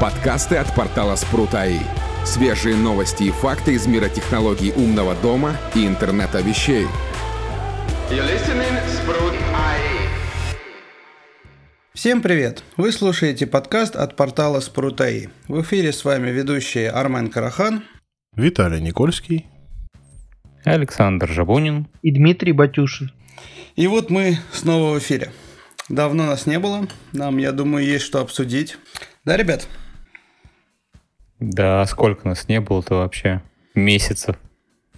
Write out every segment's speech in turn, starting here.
Подкасты от портала Спрут.АИ. Свежие новости и факты из мира технологий умного дома и интернета вещей. Всем привет! Вы слушаете подкаст от портала Спрут.АИ. В эфире с вами ведущие Армен Карахан, Виталий Никольский, Александр Жабунин и Дмитрий Батюшин. И вот мы снова в эфире. Давно нас не было, нам, я думаю, есть что обсудить. Да, ребят? Да, сколько нас не было-то вообще? Месяцев.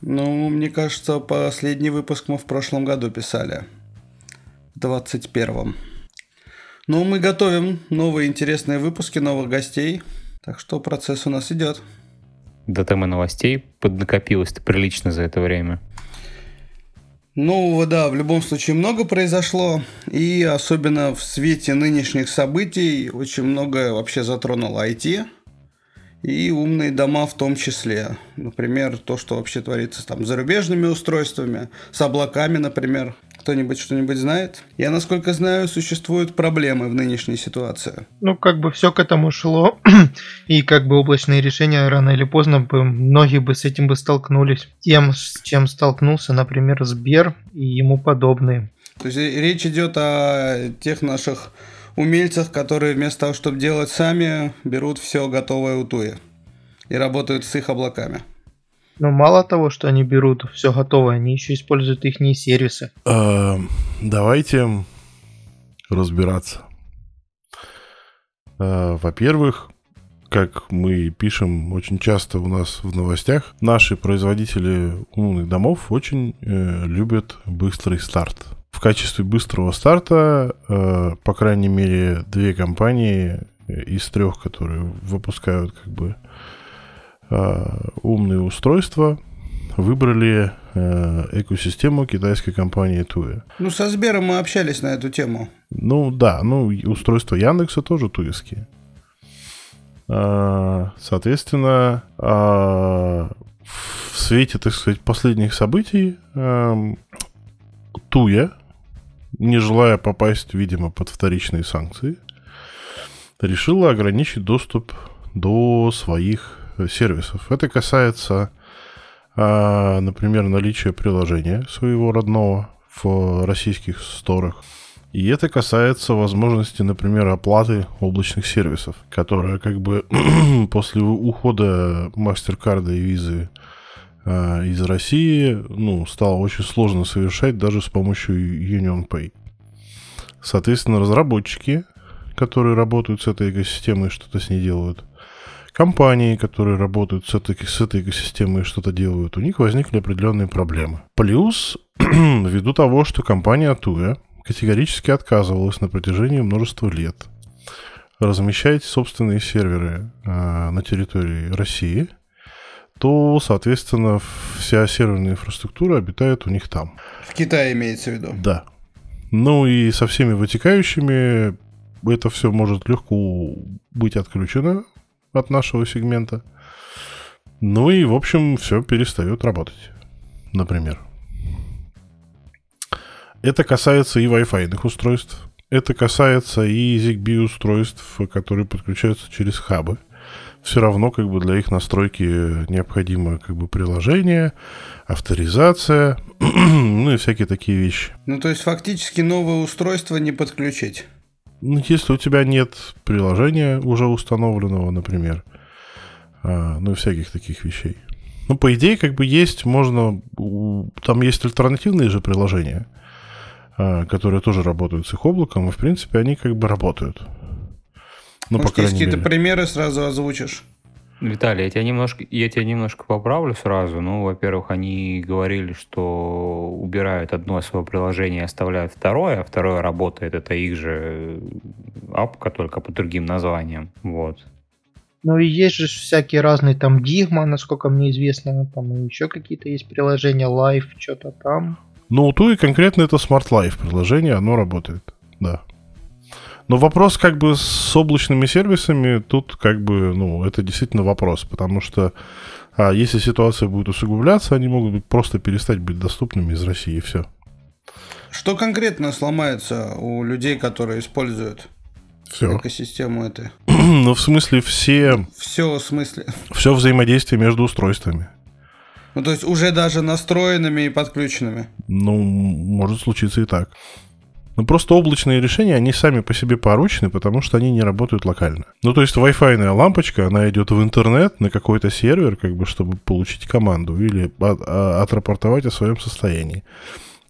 Ну, мне кажется, последний выпуск мы в прошлом году писали. В 21-м. Ну, мы готовим новые интересные выпуски, новых гостей. Так что процесс у нас идет. Да там и новостей поднакопилось-то прилично за это время. Ну, да, в любом случае много произошло, и особенно в свете нынешних событий очень многое вообще затронуло IT, и умные дома в том числе. Например, то, что вообще творится там с зарубежными устройствами, с облаками, например. Кто-нибудь что-нибудь знает? Я, насколько знаю, существуют проблемы в нынешней ситуации. Ну, как бы все к этому шло, и как бы облачные решения рано или поздно бы многие бы с этим бы столкнулись. Тем, с чем столкнулся, например, Сбер и ему подобные. То есть речь идет о тех наших умельцах, которые вместо того, чтобы делать сами, берут все готовое у Туи и работают с их облаками. Но мало того, что они берут все готовое, они еще используют их сервисы. Э, давайте разбираться. Э, во-первых, как мы пишем очень часто у нас в новостях, наши производители умных домов очень э, любят быстрый старт. В качестве быстрого старта, э, по крайней мере, две компании из трех, которые выпускают как бы э, умные устройства, выбрали э, экосистему китайской компании Туя. Ну, со Сбером мы общались на эту тему. Ну, да, ну, устройства Яндекса тоже туевские. А, соответственно, а, в свете, так сказать, последних событий эм, Туя, не желая попасть, видимо, под вторичные санкции, решила ограничить доступ до своих сервисов. Это касается, а, например, наличия приложения своего родного в российских сторах. И это касается возможности, например, оплаты облачных сервисов, которая как бы после ухода MasterCard и визы из России, ну, стало очень сложно совершать даже с помощью Union Pay. Соответственно, разработчики, которые работают с этой экосистемой, что-то с ней делают, компании, которые работают с этой, с этой экосистемой и что-то делают, у них возникли определенные проблемы. Плюс, ввиду того, что компания Tuya категорически отказывалась на протяжении множества лет размещать собственные серверы э, на территории России, то, соответственно, вся серверная инфраструктура обитает у них там. В Китае имеется в виду? Да. Ну и со всеми вытекающими это все может легко быть отключено от нашего сегмента. Ну и, в общем, все перестает работать, например. Это касается и Wi-Fi устройств, это касается и ZigBee устройств, которые подключаются через хабы. Все равно как бы для их настройки необходимо как бы приложение, авторизация, ну и всякие такие вещи. Ну то есть фактически новое устройство не подключить. Ну, если у тебя нет приложения уже установленного, например, а, ну и всяких таких вещей. Ну, по идее, как бы есть, можно... Там есть альтернативные же приложения, а, которые тоже работают с их облаком, и, в принципе, они как бы работают. Ну, Может, по есть какие-то примеры сразу озвучишь? Виталий, я тебя немножко, я тебя немножко поправлю сразу. Ну, во-первых, они говорили, что убирают одно свое приложение и оставляют второе, а второе работает. Это их же апка, только по другим названиям. Вот. Ну и есть же всякие разные там Digma, насколько мне известно, там и еще какие-то есть приложения, Live, что-то там. Ну, у Туи конкретно это Smart Life приложение, оно работает, да. Но вопрос как бы с облачными сервисами, тут как бы, ну, это действительно вопрос, потому что а если ситуация будет усугубляться, они могут просто перестать быть доступными из России, и все. Что конкретно сломается у людей, которые используют? Все. экосистему этой. ну, в смысле, все... Все в смысле. Все взаимодействие между устройствами. Ну, то есть уже даже настроенными и подключенными. Ну, может случиться и так. Ну, просто облачные решения, они сами по себе поручены, потому что они не работают локально. Ну, то есть Wi-Fi лампочка, она идет в интернет на какой-то сервер, как бы, чтобы получить команду или от, а, отрапортовать о своем состоянии.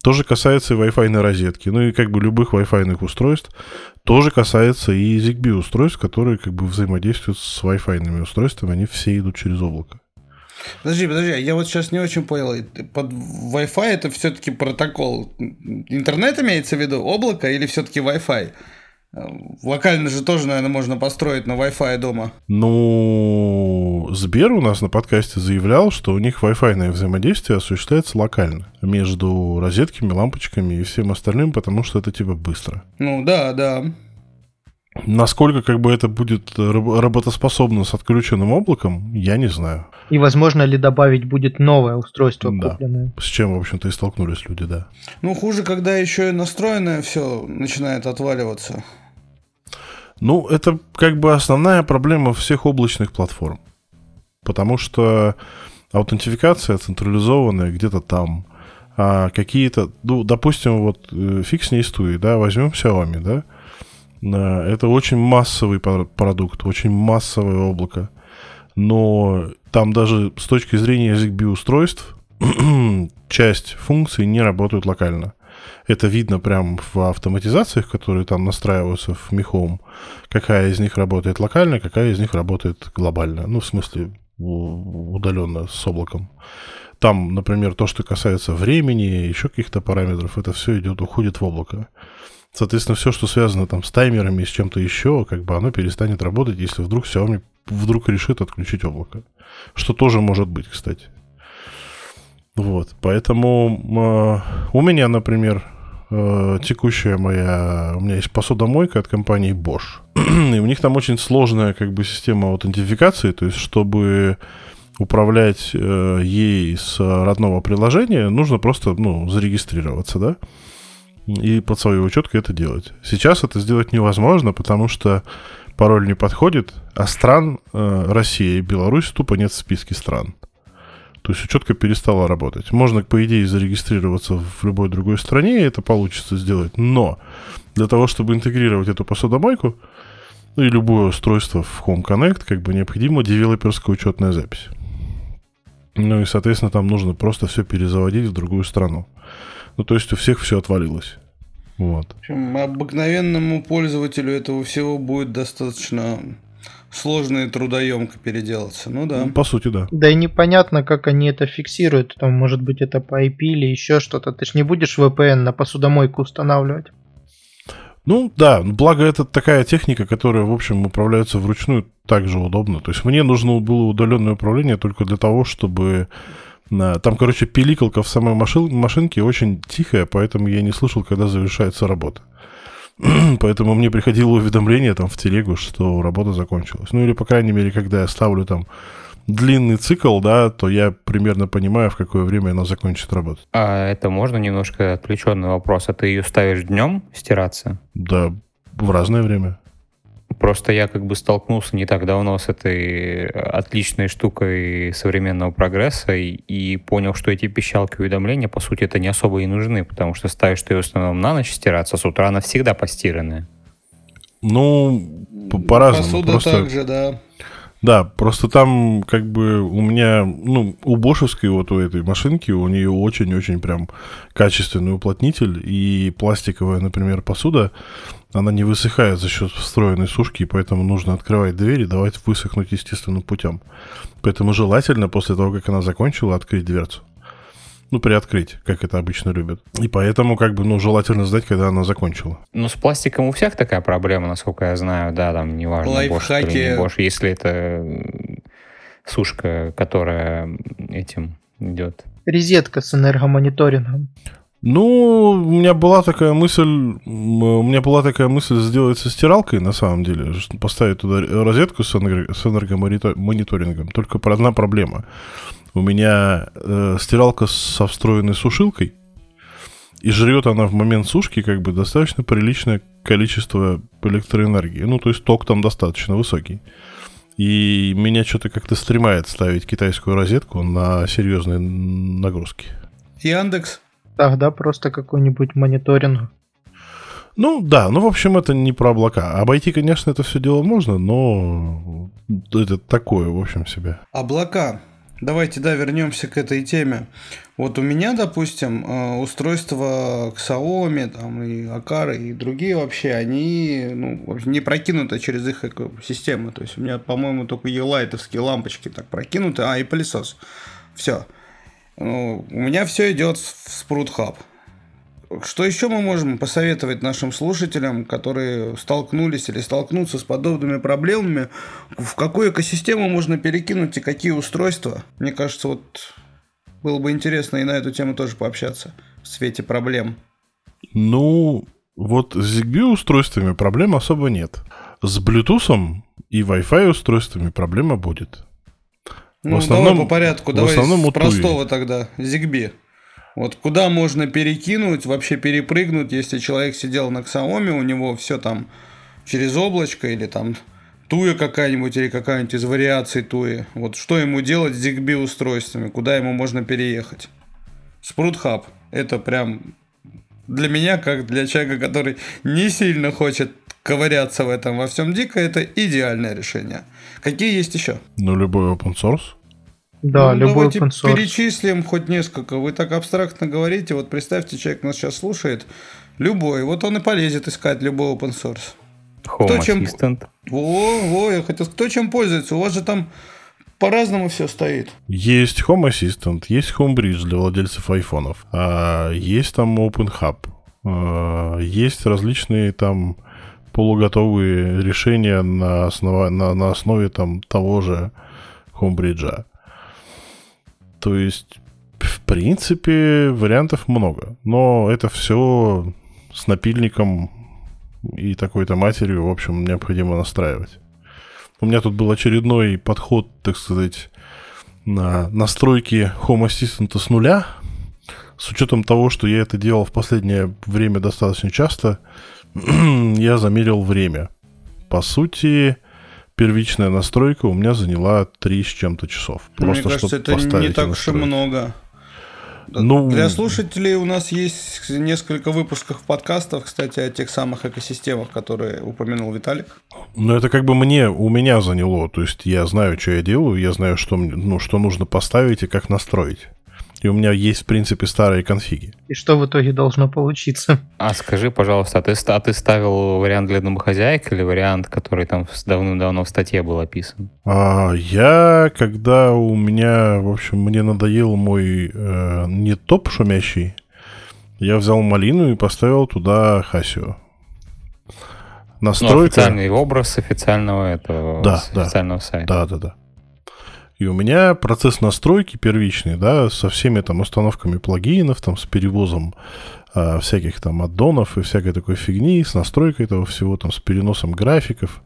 Тоже касается и Wi-Fi розетки, ну и как бы любых Wi-Fi устройств. Тоже касается и ZigBee устройств, которые как бы взаимодействуют с Wi-Fi устройствами, они все идут через облако. Подожди, подожди, я вот сейчас не очень понял. Под Wi-Fi это все-таки протокол. Интернет имеется в виду, облако или все-таки Wi-Fi? Локально же тоже, наверное, можно построить на Wi-Fi дома. Ну, Сбер у нас на подкасте заявлял, что у них Wi-Fi взаимодействие осуществляется локально между розетками, лампочками и всем остальным, потому что это типа быстро. Ну да, да. Насколько как бы это будет работоспособно с отключенным облаком, я не знаю. И возможно ли добавить будет новое устройство да. купленное? С чем, в общем-то, и столкнулись люди, да. Ну, хуже, когда еще и настроенное все начинает отваливаться. Ну, это как бы основная проблема всех облачных платформ. Потому что аутентификация централизованная где-то там. А какие-то, ну, допустим, вот э, фиг с ней стуи, да, возьмем Xiaomi, да, это очень массовый продукт, очень массовое облако. Но там даже с точки зрения ZigBee устройств часть функций не работают локально. Это видно прям в автоматизациях, которые там настраиваются в Home. Какая из них работает локально, какая из них работает глобально. Ну, в смысле, удаленно с облаком. Там, например, то, что касается времени, еще каких-то параметров, это все идет, уходит в облако. Соответственно, все, что связано там с таймерами и с чем-то еще, как бы оно перестанет работать, если вдруг Xiaomi вдруг решит отключить облако. Что тоже может быть, кстати. Вот, поэтому э, у меня, например, э, текущая моя, у меня есть посудомойка от компании Bosch, и у них там очень сложная как бы система аутентификации, то есть чтобы управлять э, ей с родного приложения, нужно просто, ну, зарегистрироваться, да, и под свою учетку это делать. Сейчас это сделать невозможно, потому что пароль не подходит, а стран э, Россия и Беларусь тупо нет в списке стран. То есть учетка перестала работать. Можно, по идее, зарегистрироваться в любой другой стране, и это получится сделать. Но для того, чтобы интегрировать эту посудомойку, ну и любое устройство в Home Connect, как бы необходима девелоперская учетная запись. Ну и, соответственно, там нужно просто все перезаводить в другую страну. Ну, то есть у всех все отвалилось. Вот. В общем, обыкновенному пользователю этого всего будет достаточно сложно и трудоемко переделаться. Ну да. Ну, по сути, да. Да и непонятно, как они это фиксируют. Там, может быть, это по IP или еще что-то. Ты ж не будешь VPN на посудомойку устанавливать. Ну да, благо это такая техника, которая, в общем, управляется вручную также удобно. То есть мне нужно было удаленное управление только для того, чтобы там, короче, пиликалка в самой машин, машинке очень тихая, поэтому я не слышал, когда завершается работа. поэтому мне приходило уведомление там в телегу, что работа закончилась. Ну или, по крайней мере, когда я ставлю там длинный цикл, да, то я примерно понимаю, в какое время она закончит работать. А это можно немножко отвлеченный вопрос? А ты ее ставишь днем стираться? Да, в разное время. Просто я как бы столкнулся не так давно с этой отличной штукой современного прогресса и, и понял, что эти пищалки уведомления, по сути, это не особо и нужны, потому что ставишь ты в основном на ночь стираться, с утра она всегда постиранная. Ну, по-разному. Посуда Просто... также, да. Да, просто там как бы у меня, ну, у Бошевской вот у этой машинки, у нее очень-очень прям качественный уплотнитель, и пластиковая, например, посуда, она не высыхает за счет встроенной сушки, и поэтому нужно открывать дверь и давать высохнуть естественным путем. Поэтому желательно после того, как она закончила, открыть дверцу ну, приоткрыть, как это обычно любят. И поэтому, как бы, ну, желательно знать, когда она закончила. Ну, с пластиком у всех такая проблема, насколько я знаю, да, там, неважно, Лайфхаки. Bosch или не Bosch, если это сушка, которая этим идет. Розетка с энергомониторингом. Ну, у меня была такая мысль, у меня была такая мысль сделать со стиралкой, на самом деле, поставить туда розетку с энергомониторингом. Только одна проблема. У меня э, стиралка со встроенной сушилкой, И жрет она в момент сушки как бы достаточно приличное количество электроэнергии. Ну, то есть ток там достаточно высокий. И меня что-то как-то стремает ставить китайскую розетку на серьезные нагрузки. Яндекс? Тогда просто какой-нибудь мониторинг. Ну да, ну в общем это не про облака. Обойти, конечно, это все дело можно, но это такое, в общем, себе. Облака. Давайте, да, вернемся к этой теме. Вот у меня, допустим, э, устройства Xiaomi, там, и Акара, и другие вообще, они ну, не прокинуты через их систему. То есть у меня, по-моему, только елайтовские лампочки так прокинуты, а, и пылесос. Все. Ну, у меня все идет в Sprout Hub. Что еще мы можем посоветовать нашим слушателям, которые столкнулись или столкнутся с подобными проблемами? В какую экосистему можно перекинуть и какие устройства? Мне кажется, вот было бы интересно и на эту тему тоже пообщаться в свете проблем. Ну, вот с ZigBee устройствами проблем особо нет. С Bluetooth и Wi-Fi устройствами проблема будет. Ну, в основном, давай по порядку, давай основном с простого тогда. ZigBee. Вот куда можно перекинуть, вообще перепрыгнуть, если человек сидел на Xiaomi, у него все там через облачко или там Туя какая-нибудь или какая-нибудь из вариаций Туи. Вот что ему делать с ZigBee устройствами, куда ему можно переехать? Sprout Hub. Это прям для меня, как для человека, который не сильно хочет ковыряться в этом во всем дико, это идеальное решение. Какие есть еще? Ну, любой open source. Да, ну, любой давайте open source. перечислим хоть несколько. Вы так абстрактно говорите. Вот представьте, человек нас сейчас слушает. Любой. Вот он и полезет искать любой open source. Home кто чем... Assistant. Во, во, я хотел... Кто чем пользуется? У вас же там по-разному все стоит. Есть Home Assistant, есть Homebridge для владельцев айфонов, а есть там Open Hub, а, есть различные там полуготовые решения на, основа... на, на основе там того же Homebridge. То есть, в принципе, вариантов много. Но это все с напильником и такой-то матерью, в общем, необходимо настраивать. У меня тут был очередной подход, так сказать, на настройки Home Assistant с нуля. С учетом того, что я это делал в последнее время достаточно часто, я замерил время. По сути, первичная настройка у меня заняла 3 с чем-то часов. Просто Мне кажется, это не так уж и много. Ну, Для слушателей у нас есть несколько выпусков подкастов, кстати, о тех самых экосистемах, которые упомянул Виталик. Ну, это как бы мне, у меня заняло. То есть я знаю, что я делаю, я знаю, что, ну, что нужно поставить и как настроить. И у меня есть, в принципе, старые конфиги. И что в итоге должно получиться? А скажи, пожалуйста, а ты, а ты ставил вариант для домохозяек или вариант, который там давным-давно в статье был описан? А, я, когда у меня, в общем, мне надоел мой э, не топ шумящий, я взял малину и поставил туда Хасио. Настройка... Ну, официальный образ официального этого да, официального да, сайта. Да, да, да. И у меня процесс настройки первичный, да, со всеми там установками плагинов, там, с перевозом э, всяких там аддонов и всякой такой фигни, с настройкой этого всего, там, с переносом графиков,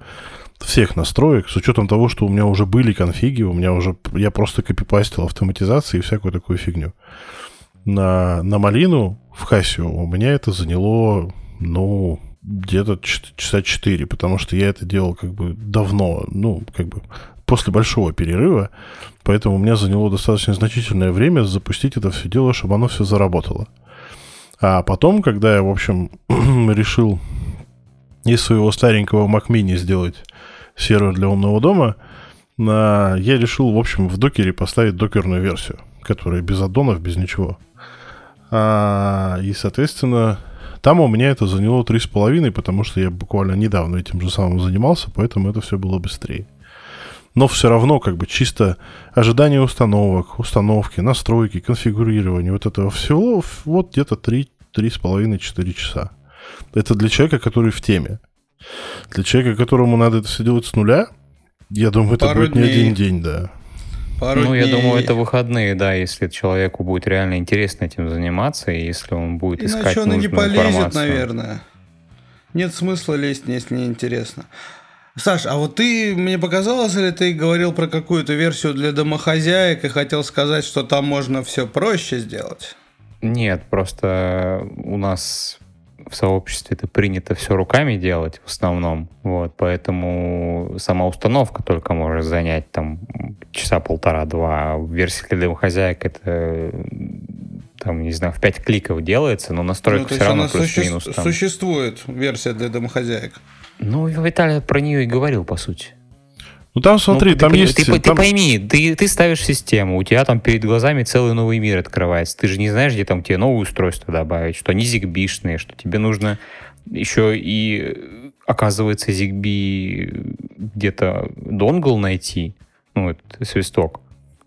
всех настроек, с учетом того, что у меня уже были конфиги, у меня уже, я просто копипастил автоматизации и всякую такую фигню. На, на малину в Хасио у меня это заняло, ну, где-то часа 4, потому что я это делал как бы давно, ну, как бы после большого перерыва, поэтому у меня заняло достаточно значительное время запустить это все дело, чтобы оно все заработало. А потом, когда я, в общем, решил из своего старенького Mac Mini сделать сервер для умного дома, я решил, в общем, в докере поставить докерную версию, которая без аддонов, без ничего. А, и, соответственно, там у меня это заняло 3,5, потому что я буквально недавно этим же самым занимался, поэтому это все было быстрее но все равно как бы чисто ожидание установок, установки, настройки, конфигурирования вот этого всего вот где-то 3-3,5-4 часа. Это для человека, который в теме. Для человека, которому надо это все делать с нуля, я думаю, это Пару будет дней. не один день, да. Пару ну, дней. я думаю, это выходные, да, если человеку будет реально интересно этим заниматься, и если он будет Иначе искать он нужную и не полезет, информацию. наверное. Нет смысла лезть, если не интересно. Саш, а вот ты, мне показалось, или ты говорил про какую-то версию для домохозяек и хотел сказать, что там можно все проще сделать? Нет, просто у нас в сообществе это принято все руками делать в основном, вот, поэтому сама установка только может занять там часа полтора-два. В версии для домохозяек это там, не знаю, в 5 кликов делается, но настройка ну, все равно плюс-минус. Суще... Там... Существует версия для домохозяек. Ну, Виталий про нее и говорил, по сути. Ну там смотри, ну, там ты, есть... Ты, там... ты пойми, ты, ты ставишь систему, у тебя там перед глазами целый новый мир открывается. Ты же не знаешь, где там тебе новые устройства добавить, что они зигбишные, что тебе нужно еще и, оказывается, ZigBee где-то донгл найти, ну, это свисток,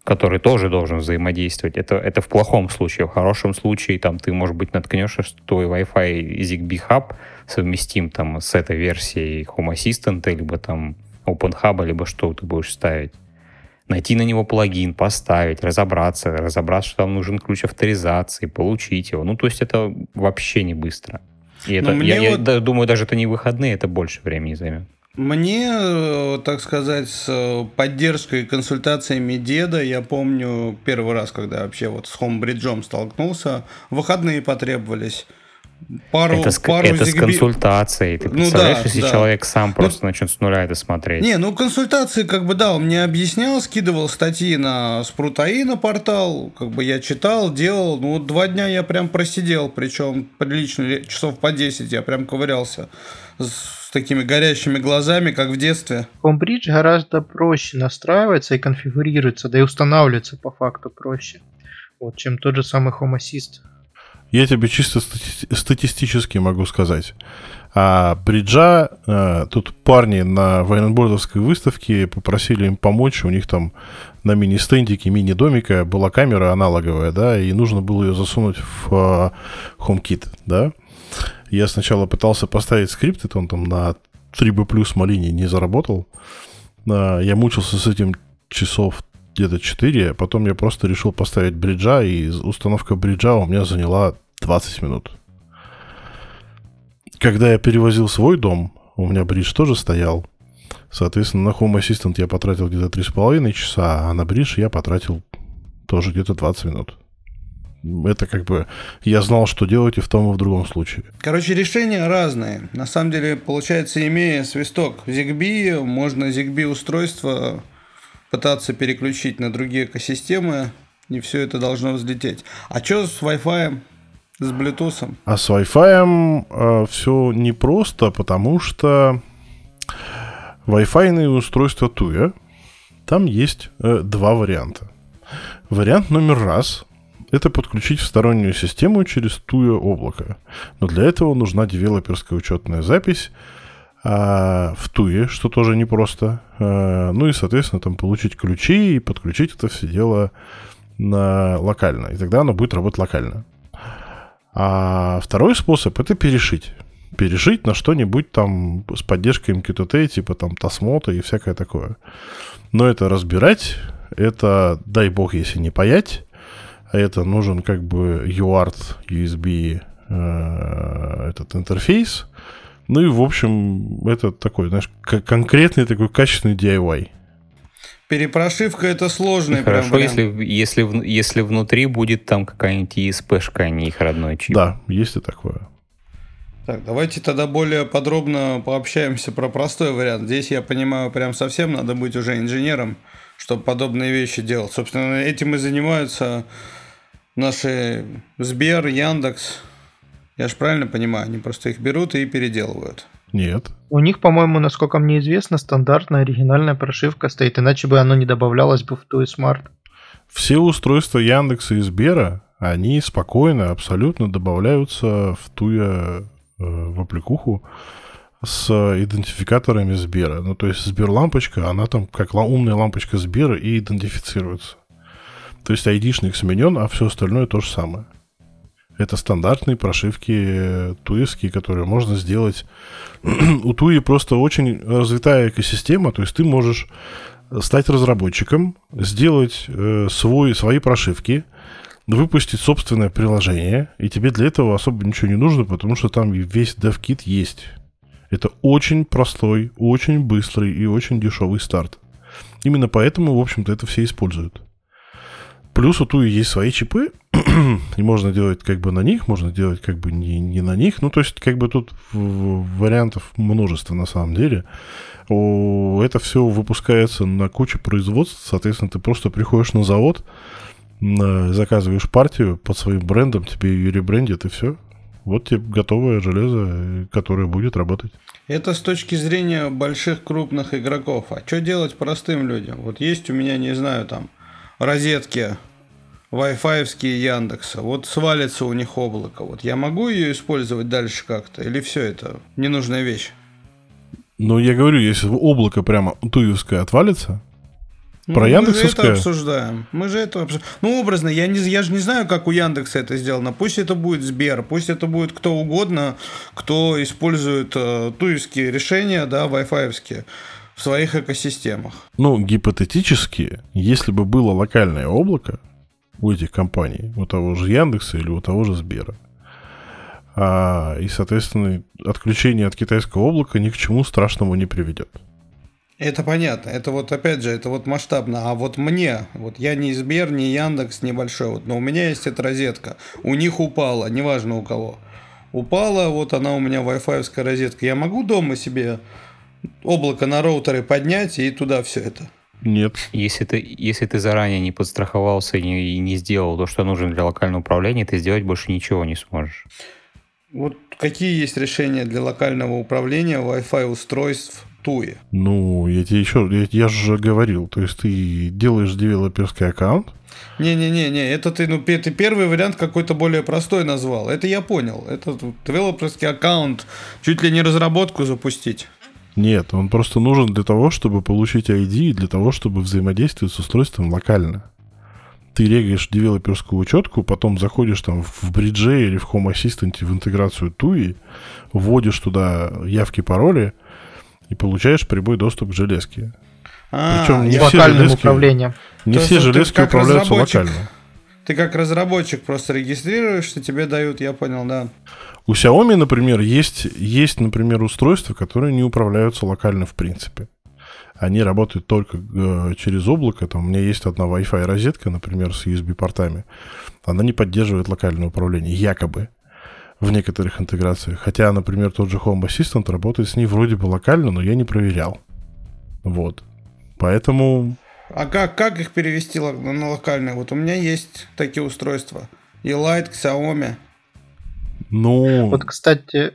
который тоже должен взаимодействовать. Это, это в плохом случае. В хорошем случае там ты, может быть, наткнешься, что твой Wi-Fi ZigBee Hub совместим там с этой версией Home Assistant, либо там OpenHub, либо что ты будешь ставить. Найти на него плагин, поставить, разобраться, разобраться, что там нужен ключ авторизации, получить его. Ну, то есть это вообще не быстро. И это, ну, я, вот... я думаю, даже это не выходные, это больше времени займет. Мне, э, так сказать, с поддержкой и консультациями деда, я помню первый раз, когда вообще вот с Хомбриджом столкнулся, выходные потребовались пару, это с, пару это зигби... с консультацией. Ты ну, представляешь, да, если да. человек сам ну, просто ну, начнет с нуля это смотреть? Не, ну консультации, как бы, да, он мне объяснял, скидывал статьи на Спрутаи на портал, как бы я читал, делал. Ну, вот два дня я прям просидел, причем прилично, часов по 10 я прям ковырялся с такими горящими глазами, как в детстве. Homebridge гораздо проще настраивается и конфигурируется, да и устанавливается по факту проще, вот, чем тот же самый Home Assist. Я тебе чисто стати- статистически могу сказать. А бриджа, а, тут парни на военнобордовской выставке попросили им помочь. У них там на мини-стендике, мини-домика была камера аналоговая, да, и нужно было ее засунуть в а, HomeKit, да. Я сначала пытался поставить скрипт, это он там на 3B плюс малине не заработал. А, я мучился с этим часов где-то 4, потом я просто решил поставить бриджа, и установка бриджа у меня заняла 20 минут. Когда я перевозил свой дом, у меня бридж тоже стоял. Соответственно, на Home Assistant я потратил где-то 3,5 часа, а на бридж я потратил тоже где-то 20 минут. Это как бы я знал, что делать и в том, и в другом случае. Короче, решения разные. На самом деле, получается, имея свисток ZigBee, можно ZigBee устройство пытаться переключить на другие экосистемы, и все это должно взлететь. А что с Wi-Fi? С Bluetooth? А с Wi-Fi э, все непросто, потому что Wi-Fi устройства Tuya, там есть э, два варианта. Вариант номер раз – это подключить стороннюю систему через Tuya облако. Но для этого нужна девелоперская учетная запись – а, в Туе, что тоже непросто. А, ну и, соответственно, там получить ключи и подключить это все дело на локально. И тогда оно будет работать локально. А второй способ это перешить. Перешить на что-нибудь там с поддержкой MQTT, типа там Tasmota и всякое такое. Но это разбирать, это, дай бог, если не паять, а это нужен как бы UART USB э, этот интерфейс, ну и, в общем, это такой, знаешь, конкретный такой качественный DIY. Перепрошивка это сложный Хорошо, прям если, если, если внутри будет там какая-нибудь ESP-шка, а не их родной чип. Да, есть и такое. Так, давайте тогда более подробно пообщаемся про простой вариант. Здесь, я понимаю, прям совсем надо быть уже инженером, чтобы подобные вещи делать. Собственно, этим и занимаются наши Сбер, Яндекс, я же правильно понимаю, они просто их берут и переделывают. Нет. У них, по-моему, насколько мне известно, стандартная оригинальная прошивка стоит, иначе бы оно не добавлялось бы в ту Smart. Все устройства Яндекса и Сбера, они спокойно, абсолютно добавляются в Туя э, в аппликуху с идентификаторами Сбера. Ну, то есть Сберлампочка, она там как умная лампочка Сбера и идентифицируется. То есть айдишник сменен, а все остальное то же самое. Это стандартные прошивки э, туевские, которые можно сделать. У Туи просто очень развитая экосистема, то есть ты можешь стать разработчиком, сделать э, свой, свои прошивки, выпустить собственное приложение, и тебе для этого особо ничего не нужно, потому что там весь DevKit есть. Это очень простой, очень быстрый и очень дешевый старт. Именно поэтому, в общем-то, это все используют. Плюс у Туи есть свои чипы, и можно делать как бы на них, можно делать как бы не, не на них. Ну, то есть, как бы тут вариантов множество на самом деле. Это все выпускается на кучу производств, соответственно, ты просто приходишь на завод, заказываешь партию под своим брендом, тебе ее ребрендят и все. Вот тебе готовое железо, которое будет работать. Это с точки зрения больших крупных игроков. А что делать простым людям? Вот есть у меня, не знаю, там розетки Wi-Fi Яндекса. Вот свалится у них облако. Вот я могу ее использовать дальше как-то? Или все это ненужная вещь? Ну, я говорю, если облако прямо туевское отвалится, ну, Про Яндексовское? Мы же это обсуждаем. Мы же это обсуждаем. Ну, образно, я, не, я же не знаю, как у Яндекса это сделано. Пусть это будет Сбер, пусть это будет кто угодно, кто использует э, туевские решения, да, Wi-Fi в своих экосистемах. Ну, гипотетически, если бы было локальное облако у этих компаний, у того же Яндекса или у того же Сбера, а, и, соответственно, отключение от китайского облака ни к чему страшному не приведет. Это понятно. Это вот опять же, это вот масштабно. А вот мне, вот я не Сбер, не Яндекс небольшой, вот, но у меня есть эта розетка. У них упала, неважно у кого. Упала, вот она у меня Wi-Fi розетка. Я могу дома себе облако на роутере поднять и туда все это? Нет. Если ты, если ты заранее не подстраховался и не, и не сделал то, что нужно для локального управления, ты сделать больше ничего не сможешь. Вот какие есть решения для локального управления Wi-Fi устройств Туи? Ну, я тебе еще, я, я же говорил, то есть ты делаешь девелоперский аккаунт, не-не-не, это ты, ну, ты первый вариант какой-то более простой назвал. Это я понял. Это девелоперский аккаунт, чуть ли не разработку запустить. Нет, он просто нужен для того, чтобы получить ID и для того, чтобы взаимодействовать с устройством локально ты регаешь девелоперскую учетку, потом заходишь там в бридже или в Home Assistant в интеграцию TUI, вводишь туда явки, пароли и получаешь прямой доступ к железке. А, Причем не все железки, управлением. Не То все железки управляются локально. Ты как разработчик просто регистрируешься, тебе дают, я понял, да. У Xiaomi, например, есть, есть, например, устройства, которые не управляются локально в принципе они работают только э, через облако. Там у меня есть одна Wi-Fi розетка, например, с USB-портами. Она не поддерживает локальное управление, якобы в некоторых интеграциях. Хотя, например, тот же Home Assistant работает с ней вроде бы локально, но я не проверял. Вот. Поэтому... А как, как их перевести на локальное? Вот у меня есть такие устройства. И Light, Xiaomi. Ну... Вот, кстати,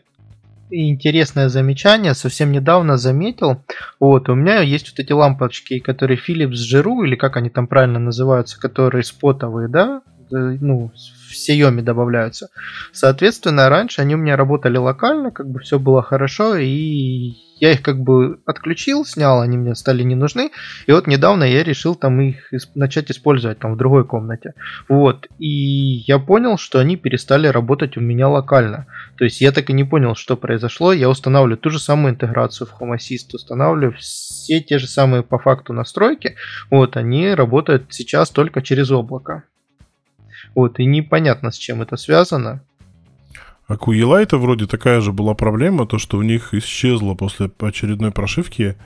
интересное замечание, совсем недавно заметил. Вот, у меня есть вот эти лампочки, которые Philips Giro, или как они там правильно называются, которые спотовые, да, э, ну, в Xiaomi добавляются. Соответственно, раньше они у меня работали локально, как бы все было хорошо, и я их как бы отключил, снял, они мне стали не нужны. И вот недавно я решил там их начать использовать там в другой комнате. Вот. И я понял, что они перестали работать у меня локально. То есть я так и не понял, что произошло. Я устанавливаю ту же самую интеграцию в Home Assist, устанавливаю все те же самые по факту настройки. Вот, они работают сейчас только через облако. Вот, и непонятно, с чем это связано. А у Елайта вроде такая же была проблема, то, что у них исчезло после очередной прошивки,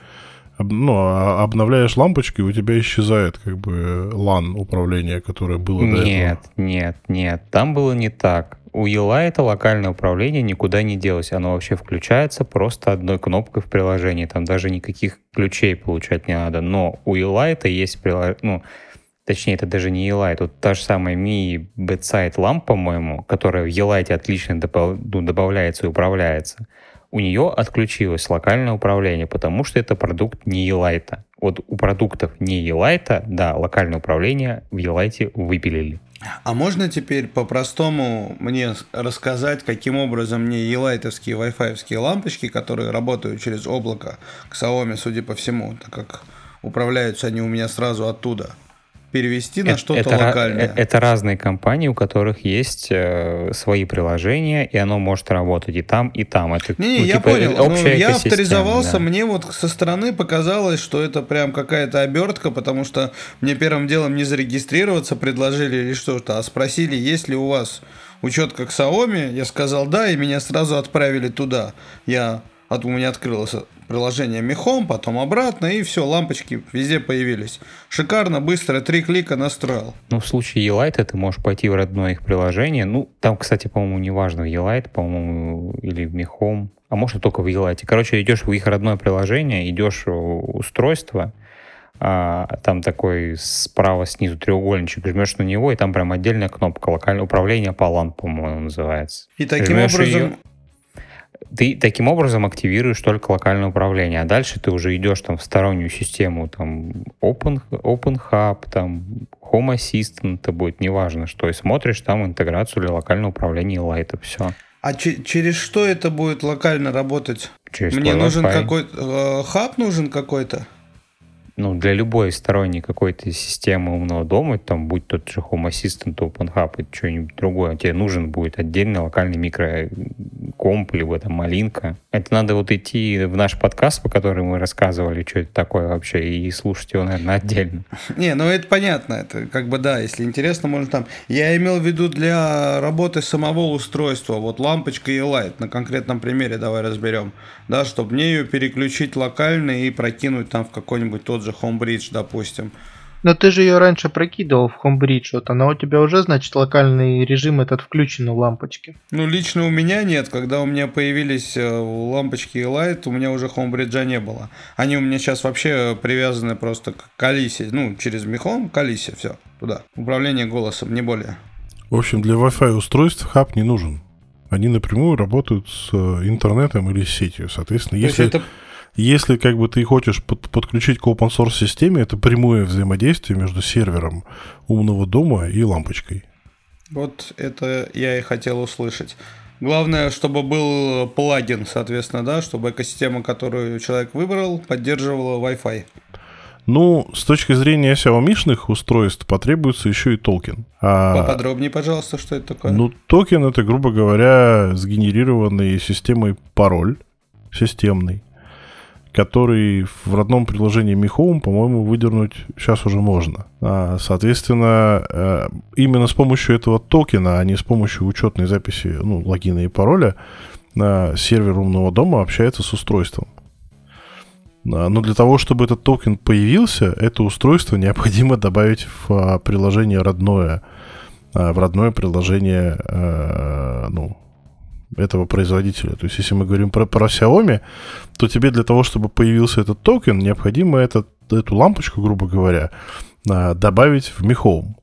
ну, а обновляешь лампочки, у тебя исчезает как бы LAN управление, которое было нет, до этого. Нет, нет, нет, там было не так. У Елайта локальное управление никуда не делось. Оно вообще включается просто одной кнопкой в приложении. Там даже никаких ключей получать не надо. Но у Елайта есть приложение, ну, Точнее, это даже не Елайт. Тут та же самая Mi Bedside Lamp, по-моему, которая в Елайте отлично ну, добавляется и управляется. У нее отключилось локальное управление, потому что это продукт не Елайта. Вот у продуктов не Елайта, да, локальное управление в Елайте выпилили. А можно теперь по-простому мне рассказать, каким образом мне елайтовские Wi-Fi лампочки, которые работают через облако к Xiaomi, судя по всему, так как управляются они у меня сразу оттуда – перевести на что-то это, локальное. Это, это разные компании, у которых есть э, свои приложения, и оно может работать и там, и там. Это, не, ну, я типа, понял. Ну, я авторизовался, да. мне вот со стороны показалось, что это прям какая-то обертка, потому что мне первым делом не зарегистрироваться предложили или что-то, а спросили, есть ли у вас учет как Xiaomi. Я сказал да, и меня сразу отправили туда. Я от, у меня открылось приложение Мехом, потом обратно, и все, лампочки везде появились. Шикарно, быстро, три клика настроил. Ну, в случае Елайта ты можешь пойти в родное их приложение. Ну, там, кстати, по-моему, неважно, в Елайт, по-моему, или в Мехом, а может, только в Елайте. Короче, идешь в их родное приложение, идешь в устройство, а, там такой справа снизу треугольничек, жмешь на него, и там прям отдельная кнопка локальное управление по LAN, по-моему, называется. И таким Жмешь образом... ее, ты таким образом активируешь только локальное управление, а дальше ты уже идешь там в стороннюю систему, там Open, Open Hub, там Home Assistant, это будет неважно что, и смотришь там интеграцию или локальное управление Light, все. А че- через что это будет локально работать? Через Мне твой нужен какой-то... э, хаб нужен какой-то? Ну, для любой сторонней какой-то системы умного дома, там, будь тот же Home Assistant, Open Hub и что-нибудь другое, тебе нужен будет отдельный локальный микрокомп, либо там малинка. Это надо вот идти в наш подкаст, по которому мы рассказывали, что это такое вообще, и слушать его, наверное, отдельно. Не, ну это понятно, это как бы да, если интересно, можно там. Я имел в виду для работы самого устройства, вот лампочка и лайт, на конкретном примере давай разберем, да, чтобы мне ее переключить локально и прокинуть там в какой-нибудь тот же Homebridge, допустим. Но ты же ее раньше прокидывал в Homebridge, вот она у тебя уже, значит, локальный режим этот включен у лампочки. Ну, лично у меня нет. Когда у меня появились э, лампочки и лайт, у меня уже Homebridge не было. Они у меня сейчас вообще привязаны просто к Алисе. Ну, через мехом к Алисе, все, туда. Управление голосом, не более. В общем, для Wi-Fi устройств хаб не нужен. Они напрямую работают с э, интернетом или с сетью. Соответственно, То есть если, это если как бы ты хочешь под- подключить к open source системе, это прямое взаимодействие между сервером умного дома и лампочкой. Вот это я и хотел услышать. Главное, чтобы был плагин, соответственно, да, чтобы экосистема, которую человек выбрал, поддерживала Wi-Fi. Ну, с точки зрения Xiaomi устройств потребуется еще и токен. А, Поподробнее, пожалуйста, что это такое. ну, токен это, грубо говоря, сгенерированный системой пароль, системный, который в родном приложении Mi Home, по-моему, выдернуть сейчас уже можно. А, соответственно, э, именно с помощью этого токена, а не с помощью учетной записи, ну, логина и пароля, э, сервер умного дома общается с устройством. А, Но для того, чтобы этот токен появился, это устройство необходимо добавить в а, приложение родное, в родное приложение э, ну, этого производителя. То есть, если мы говорим про, про Xiaomi, то тебе для того, чтобы появился этот токен, необходимо этот, эту лампочку, грубо говоря, а, добавить в Mi Home.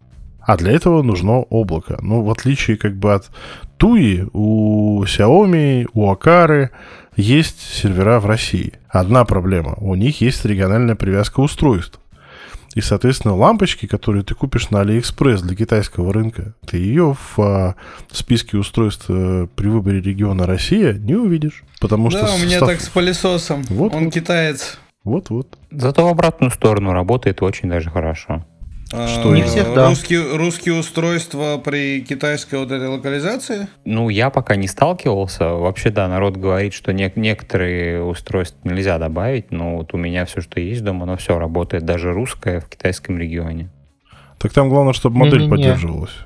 А для этого нужно облако. Ну, в отличие как бы от Туи, у Xiaomi, у Акары есть сервера в России. Одна проблема. У них есть региональная привязка устройств. И, соответственно, лампочки, которые ты купишь на Алиэкспресс для китайского рынка, ты ее в а, списке устройств э, при выборе региона Россия не увидишь. Потому что да, у меня состав- так с пылесосом. Вот, Он вот. китаец. Вот-вот. Зато в обратную сторону работает очень даже хорошо. Что А, Не всех, да. русские, русские устройства при китайской вот этой локализации? Ну, я пока не сталкивался. Вообще, да, народ говорит, что не- некоторые устройства нельзя добавить, но вот у меня все, что есть дома, оно все работает, даже русское в китайском регионе. Так там главное, чтобы модель Не-не-не. поддерживалась.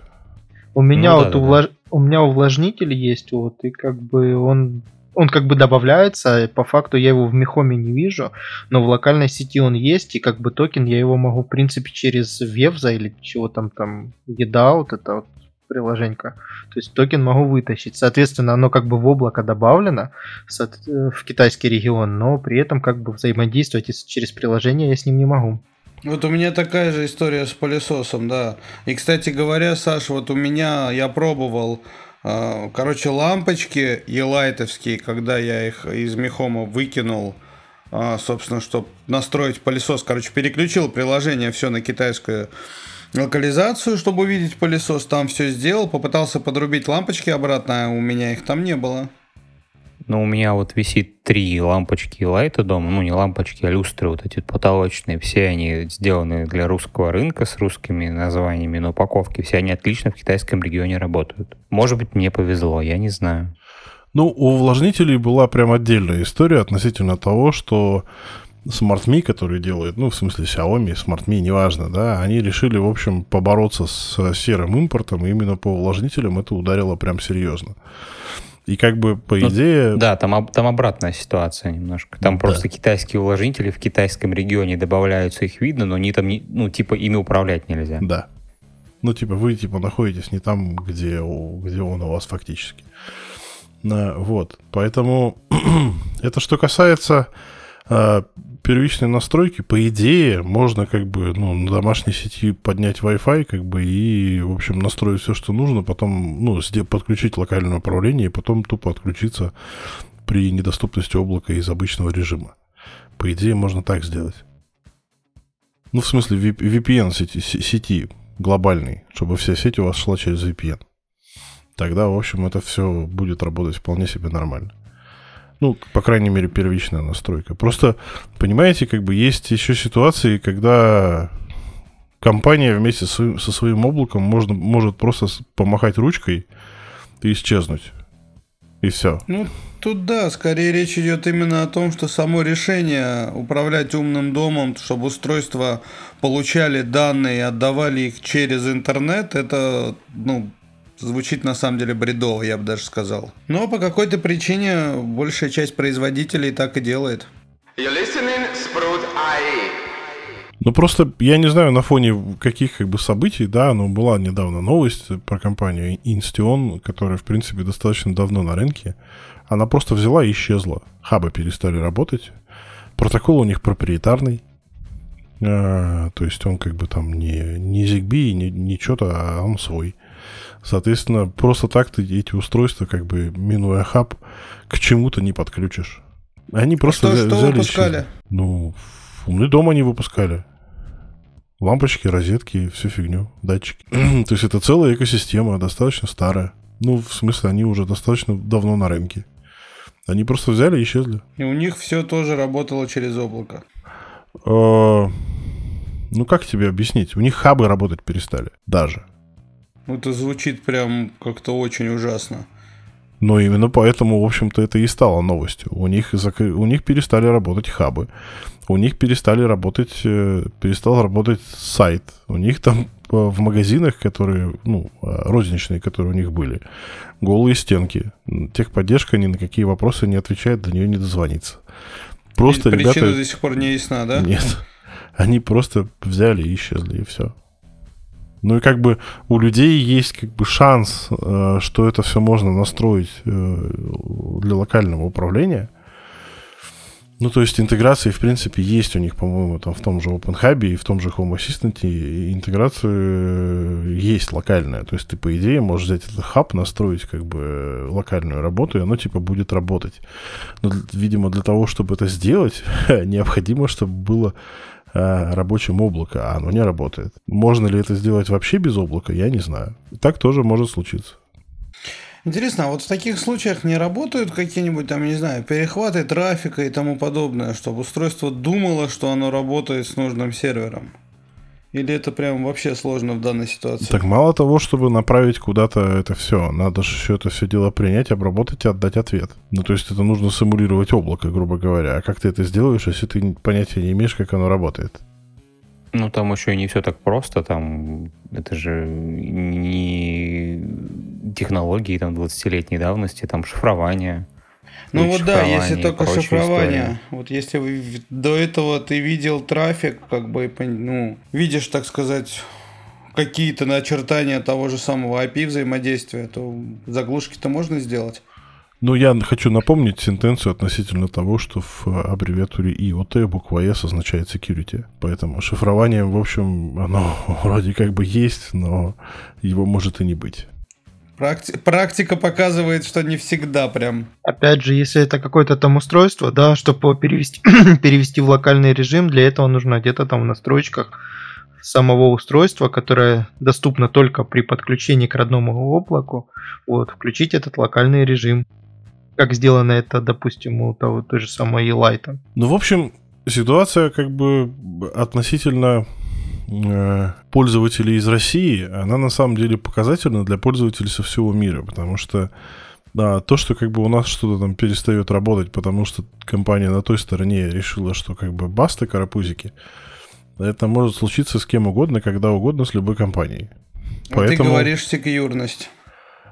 У меня Ну вот да, да, увлаж- у меня увлажнитель есть, вот, и как бы он он как бы добавляется, по факту я его в Мехоме не вижу, но в локальной сети он есть, и как бы токен я его могу, в принципе, через Вевза или чего там там, еда, вот это вот приложенька. То есть токен могу вытащить. Соответственно, оно как бы в облако добавлено э, в китайский регион, но при этом как бы взаимодействовать через приложение я с ним не могу. Вот у меня такая же история с пылесосом, да. И, кстати говоря, Саш, вот у меня, я пробовал, короче, лампочки елайтовские, когда я их из Мехома выкинул, э, собственно, чтобы настроить пылесос, короче, переключил приложение все на китайскую локализацию, чтобы увидеть пылесос, там все сделал, попытался подрубить лампочки обратно, а у меня их там не было. Ну, у меня вот висит три лампочки лайта дома, ну, не лампочки, а люстры вот эти потолочные, все они сделаны для русского рынка с русскими названиями на упаковке, все они отлично в китайском регионе работают. Может быть, мне повезло, я не знаю. Ну, у увлажнителей была прям отдельная история относительно того, что SmartMe, который делает, ну, в смысле Xiaomi, SmartMe, неважно, да, они решили, в общем, побороться с серым импортом, и именно по увлажнителям это ударило прям серьезно. И как бы, по Ну, идее... Да, там, там обратная ситуация немножко. Там Да. просто китайские уложнители в китайском регионе добавляются, их видно, но они там, не, ну, типа, ими управлять нельзя. Да. Ну, типа, вы, типа, находитесь не там, где, где он у вас фактически. Вот. Поэтому это что касается а, первичной настройки, по идее, можно как бы ну, на домашней сети поднять Wi-Fi, как бы, и, в общем, настроить все, что нужно, потом, ну, подключить локальное управление, и потом тупо отключиться при недоступности облака из обычного режима. По идее, можно так сделать. Ну, в смысле, VPN сети, се- сети глобальный, чтобы вся сеть у вас шла через VPN. Тогда, в общем, это все будет работать вполне себе нормально. Ну, по крайней мере, первичная настройка. Просто, понимаете, как бы есть еще ситуации, когда компания вместе со со своим облаком можно, может просто помахать ручкой и исчезнуть. И все. Ну, тут да, скорее речь идет именно о том, что само решение управлять умным домом, чтобы устройства получали данные и отдавали их через интернет, это, ну, звучит на самом деле бредово, я бы даже сказал. Но по какой-то причине большая часть производителей так и делает. You're listening Sprout IE. Ну, просто я не знаю, на фоне каких как бы событий, да, но была недавно новость про компанию Insteon, которая, в принципе, достаточно давно на рынке. Она просто взяла и исчезла. Хабы перестали работать. Протокол у них проприетарный. А, то есть он как бы там не, не ZigBee, не, не что-то, а он свой. Соответственно, просто так ты эти устройства, как бы минуя хаб, к чему-то не подключишь. Они просто что, взя- что взяли и выпускали? Ну, умный дом они выпускали. Лампочки, розетки, всю фигню, датчики. То есть это целая экосистема, достаточно старая. Ну, в смысле, они уже достаточно давно на рынке. Они просто взяли и исчезли. И у них все тоже работало через облако. Э, Ну, как тебе объяснить? У них хабы работать перестали. Даже. Ну, Это звучит прям как-то очень ужасно. Но именно поэтому, в общем-то, это и стало новостью. У них, закры- у них перестали работать хабы. У них перестали работать, э, перестал работать сайт. У них там э, в магазинах, которые, ну, э, розничные, которые у них были, голые стенки. Техподдержка ни на какие вопросы не отвечает, до нее не дозвониться. Просто Причина ребята... до сих пор не ясна, да? Нет. Они просто взяли и исчезли, и все. Ну и как бы у людей есть как бы шанс, э, что это все можно настроить э, для локального управления. Ну, то есть интеграции, в принципе, есть у них, по-моему, там в том же OpenHub и в том же Home Assistant интеграция э, есть локальная. То есть ты, по идее, можешь взять этот хаб, настроить как бы локальную работу, и оно типа будет работать. Но, видимо, для того, чтобы это сделать, необходимо, чтобы было э, рабочим облако, а оно не работает. Можно ли это сделать вообще без облака, я не знаю. Так тоже может случиться. Интересно, а вот в таких случаях не работают какие-нибудь там, не знаю, перехваты трафика и тому подобное, чтобы устройство думало, что оно работает с нужным сервером? Или это прям вообще сложно в данной ситуации? Так мало того, чтобы направить куда-то это все, надо же еще это все дело принять, обработать и отдать ответ. Ну, то есть это нужно симулировать облако, грубо говоря. А как ты это сделаешь, если ты понятия не имеешь, как оно работает? Ну, там еще и не все так просто, там это же не технологии там 20-летней давности, там шифрование. Ну вот да, если только шифрование. история. Вот если вы до этого ты видел трафик, как бы, ну, видишь, так сказать, какие-то начертания того же самого IP взаимодействия, то заглушки-то можно сделать. Ну, я хочу напомнить сентенцию относительно того, что в аббревиатуре IoT буква S означает security. Поэтому шифрование, в общем, оно вроде как бы есть, но его может и не быть. Практи- практика показывает, что не всегда прям. Опять же, если это какое-то там устройство, да, чтобы его перевести, перевести в локальный режим, для этого нужно где-то там в настройках самого устройства, которое доступно только при подключении к родному облаку, вот, включить этот локальный режим. Как сделано это, допустим, у того той же самой Елайта. Ну, в общем, ситуация как бы относительно пользователей из России, она на самом деле показательна для пользователей со всего мира, потому что да, то, что как бы у нас что-то там перестает работать, потому что компания на той стороне решила, что как бы баста карапузики, это может случиться с кем угодно, когда угодно, с любой компанией. Вот Ты говоришь секьюрность.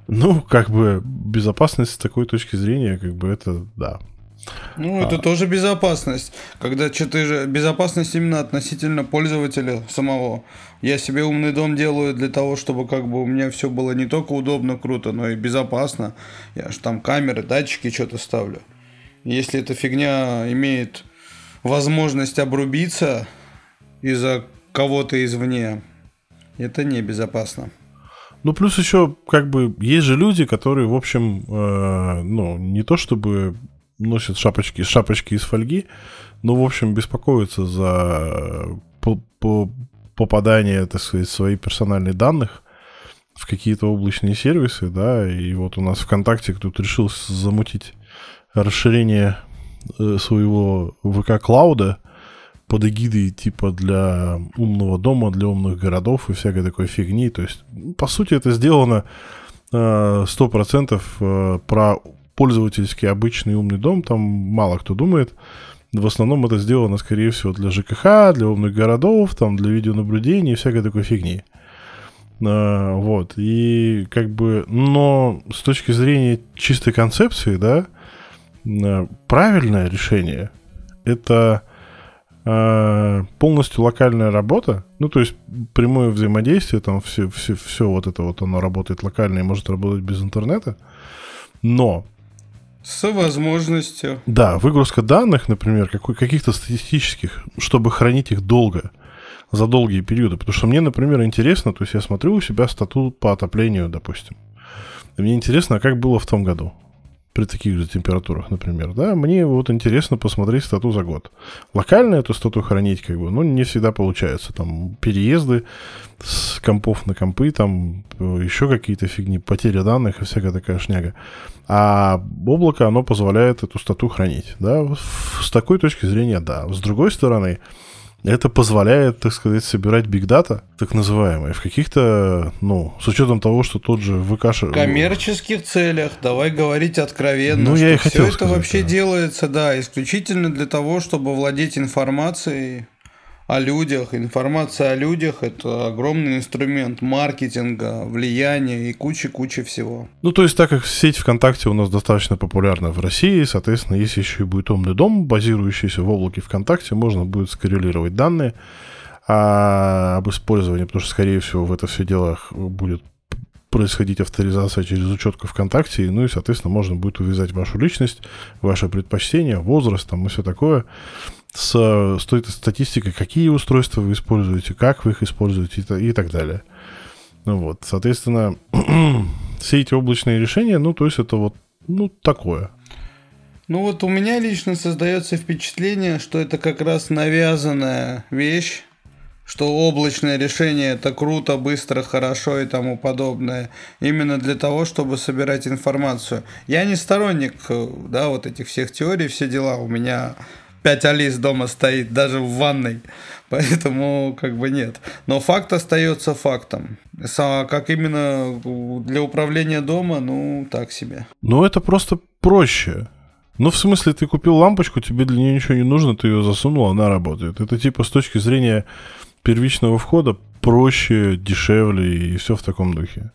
Ну, как бы безопасность с такой точки зрения, как бы это, да. Ну, это а. тоже безопасность. Когда что-то же безопасность именно относительно пользователя самого. Я себе умный дом делаю для того, чтобы как бы у меня все было не только удобно, круто, но и безопасно. Я же там камеры, датчики что-то ставлю. Если эта фигня имеет возможность обрубиться из-за кого-то извне, это небезопасно. Ну, плюс еще, как бы, есть же люди, которые, в общем, э, ну, не то чтобы носят шапочки, шапочки из фольги, но, в общем, беспокоятся за по, по попадание, так сказать, своих персональных данных в какие-то облачные сервисы, да, и вот у нас ВКонтакте кто-то решил замутить расширение э, своего ВК-клауда, под эгидой типа для умного дома, для умных городов и всякой такой фигни. То есть, по сути, это сделано э, сто процентов э, про пользовательский обычный умный дом, там мало кто думает. В основном это сделано, скорее всего, для ЖКХ, для умных городов, там, для видеонаблюдения и всякой такой фигни. А, вот, и как бы, но с точки зрения чистой концепции, да, правильное решение это Э, полностью локальная работа, ну, то есть прямое взаимодействие, там все, все, все вот это вот оно работает локально и может работать без интернета, но... С возможностью. Да, выгрузка данных, например, каких-то статистических, чтобы хранить их долго, за долгие периоды. Потому что мне, например, интересно, то есть я смотрю у себя статут по отоплению, допустим. Мне интересно, а как было в том году при таких же температурах, например, да, мне вот интересно посмотреть стату за год. Локально эту стату хранить, как бы, ну, не всегда получается. Там переезды с компов на компы, там еще какие-то фигни, потеря данных и всякая такая шняга. А облако, оно позволяет эту стату хранить, да, с такой точки зрения, да. С другой стороны, это позволяет, так сказать, собирать бигдата, так называемые, в каких-то, ну, с учетом того, что тот же ВК... В коммерческих целях, давай говорить откровенно, ну, я и хотел все сказать, это вообще да. делается, да, исключительно для того, чтобы владеть информацией о людях. Информация о людях – это огромный инструмент маркетинга, влияния и кучи-кучи всего. Ну, то есть, так как сеть ВКонтакте у нас достаточно популярна в России, соответственно, если еще и будет умный дом, базирующийся в облаке ВКонтакте, можно будет скоррелировать данные а, об использовании, потому что, скорее всего, в это все дело будет происходить авторизация через учетку ВКонтакте, ну и, соответственно, можно будет увязать вашу личность, ваши предпочтения, возраст там и все такое с, с той статистикой, какие устройства вы используете, как вы их используете и, и так далее. Ну вот, соответственно, все эти облачные решения, ну, то есть это вот, ну, такое. Ну вот у меня лично создается впечатление, что это как раз навязанная вещь, что облачное решение это круто, быстро, хорошо и тому подобное. Именно для того, чтобы собирать информацию. Я не сторонник, да, вот этих всех теорий, все дела. У меня 5 Алис дома стоит, даже в ванной. Поэтому как бы нет. Но факт остается фактом. Как именно для управления дома, ну, так себе. Ну, это просто проще. Ну, в смысле, ты купил лампочку, тебе для нее ничего не нужно, ты ее засунул, она работает. Это типа с точки зрения первичного входа проще, дешевле и все в таком духе.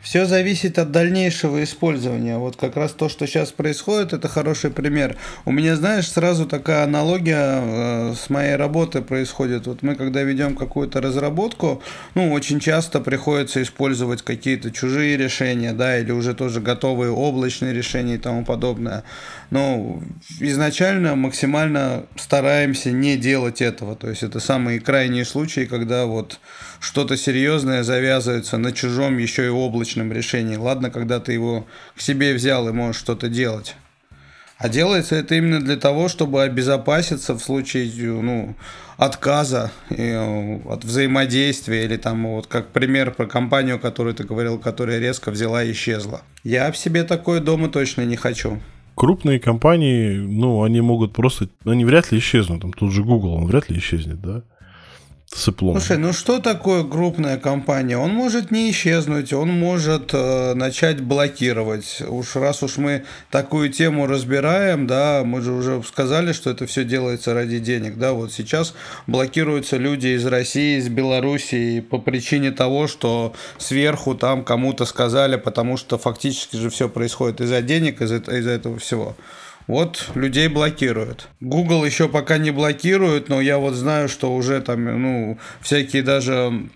Все зависит от дальнейшего использования. Вот как раз то, что сейчас происходит, это хороший пример. У меня, знаешь, сразу такая аналогия э, с моей работой происходит. Вот мы, когда ведем какую-то разработку, ну, очень часто приходится использовать какие-то чужие решения, да, или уже тоже готовые облачные решения и тому подобное. Но изначально максимально стараемся не делать этого. То есть это самые крайние случаи, когда вот что-то серьезное завязывается на чужом еще и облачном решении. Ладно, когда ты его к себе взял и можешь что-то делать. А делается это именно для того, чтобы обезопаситься в случае ну, отказа э, от взаимодействия или там вот как пример про компанию, которую ты говорил, которая резко взяла и исчезла. Я в себе такое дома точно не хочу. Крупные компании, ну, они могут просто, они вряд ли исчезнут. Там тут же Google, он вряд ли исчезнет, да? С Apple. Слушай, ну что такое крупная компания? Он может не исчезнуть, он может э, начать блокировать. Уж раз уж мы такую тему разбираем, да, мы же уже сказали, что это все делается ради денег, да, вот сейчас блокируются люди из России, из Белоруссии по причине того, что сверху там кому-то сказали, потому что фактически же все происходит из-за денег, из-за из этого всего. Вот людей блокируют. Google еще пока не блокирует, но я вот знаю, что уже там, ну, всякие даже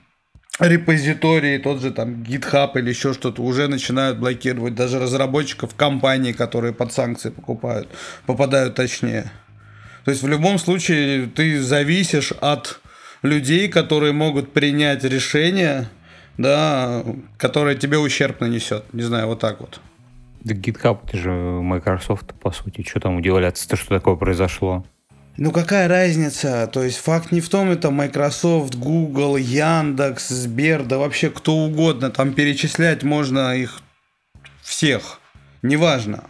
репозитории, тот же там GitHub или еще что-то уже начинают блокировать даже разработчиков компаний, которые под санкции покупают, попадают точнее. То есть в любом случае ты зависишь от людей, которые могут принять решение, да, которое тебе ущерб нанесет. Не знаю, вот так вот. Да GitHub, это же Microsoft, по сути. Что там удивляться-то, что такое произошло? Ну какая разница? То есть факт не в том, это Microsoft, Google, Яндекс, Сбер, да вообще кто угодно. Там перечислять можно их всех. Неважно.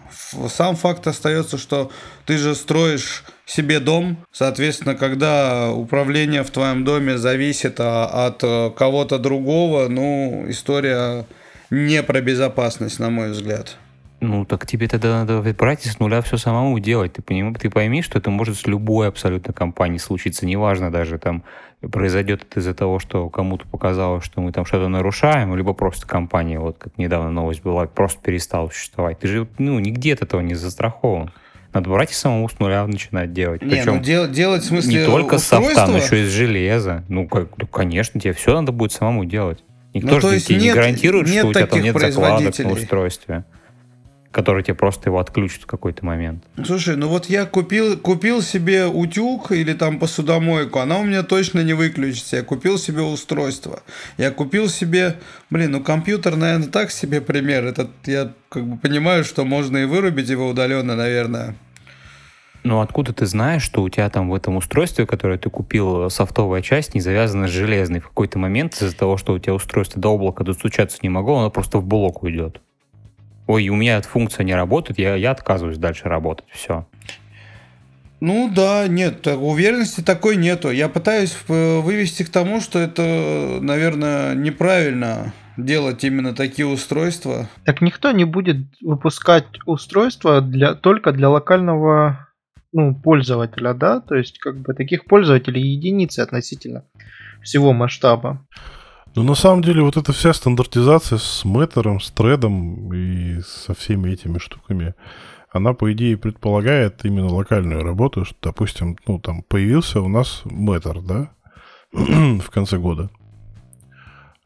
Сам факт остается, что ты же строишь себе дом. Соответственно, когда управление в твоем доме зависит а, от э, кого-то другого, ну, история не про безопасность, на мой взгляд. Ну, так тебе тогда надо брать и с нуля все самому делать. Ты, поним, ты пойми, что это может с любой абсолютно компанией случиться. Неважно даже, там, произойдет это из-за того, что кому-то показалось, что мы там что-то нарушаем, либо просто компания, вот как недавно новость была, просто перестала существовать. Ты же, ну, нигде от этого не застрахован. Надо брать и самому с нуля начинать делать. Не, Причем ну, дел, делать в смысле Не только с софта, но еще и из железа. Ну, как, ну, конечно, тебе все надо будет самому делать. Никто ну, же тебе нет, не гарантирует, нет что у тебя там нет закладок на устройстве который тебе просто его отключит в какой-то момент. Слушай, ну вот я купил, купил себе утюг или там посудомойку, она у меня точно не выключится. Я купил себе устройство. Я купил себе, блин, ну компьютер, наверное, так себе пример. Этот я как бы понимаю, что можно и вырубить его удаленно, наверное. Ну, откуда ты знаешь, что у тебя там в этом устройстве, которое ты купил, софтовая часть не завязана с железной? В какой-то момент из-за того, что у тебя устройство до облака достучаться не могло, оно просто в блок уйдет ой, у меня эта функция не работает, я, я отказываюсь дальше работать, все. Ну да, нет, уверенности такой нету. Я пытаюсь э, вывести к тому, что это, наверное, неправильно делать именно такие устройства. Так никто не будет выпускать устройства для, только для локального ну, пользователя, да? То есть, как бы таких пользователей единицы относительно всего масштаба. Ну, на самом деле, вот эта вся стандартизация с метром, с тредом и со всеми этими штуками, она, по идее, предполагает именно локальную работу, что, допустим, ну, там появился у нас метр, да, в конце года.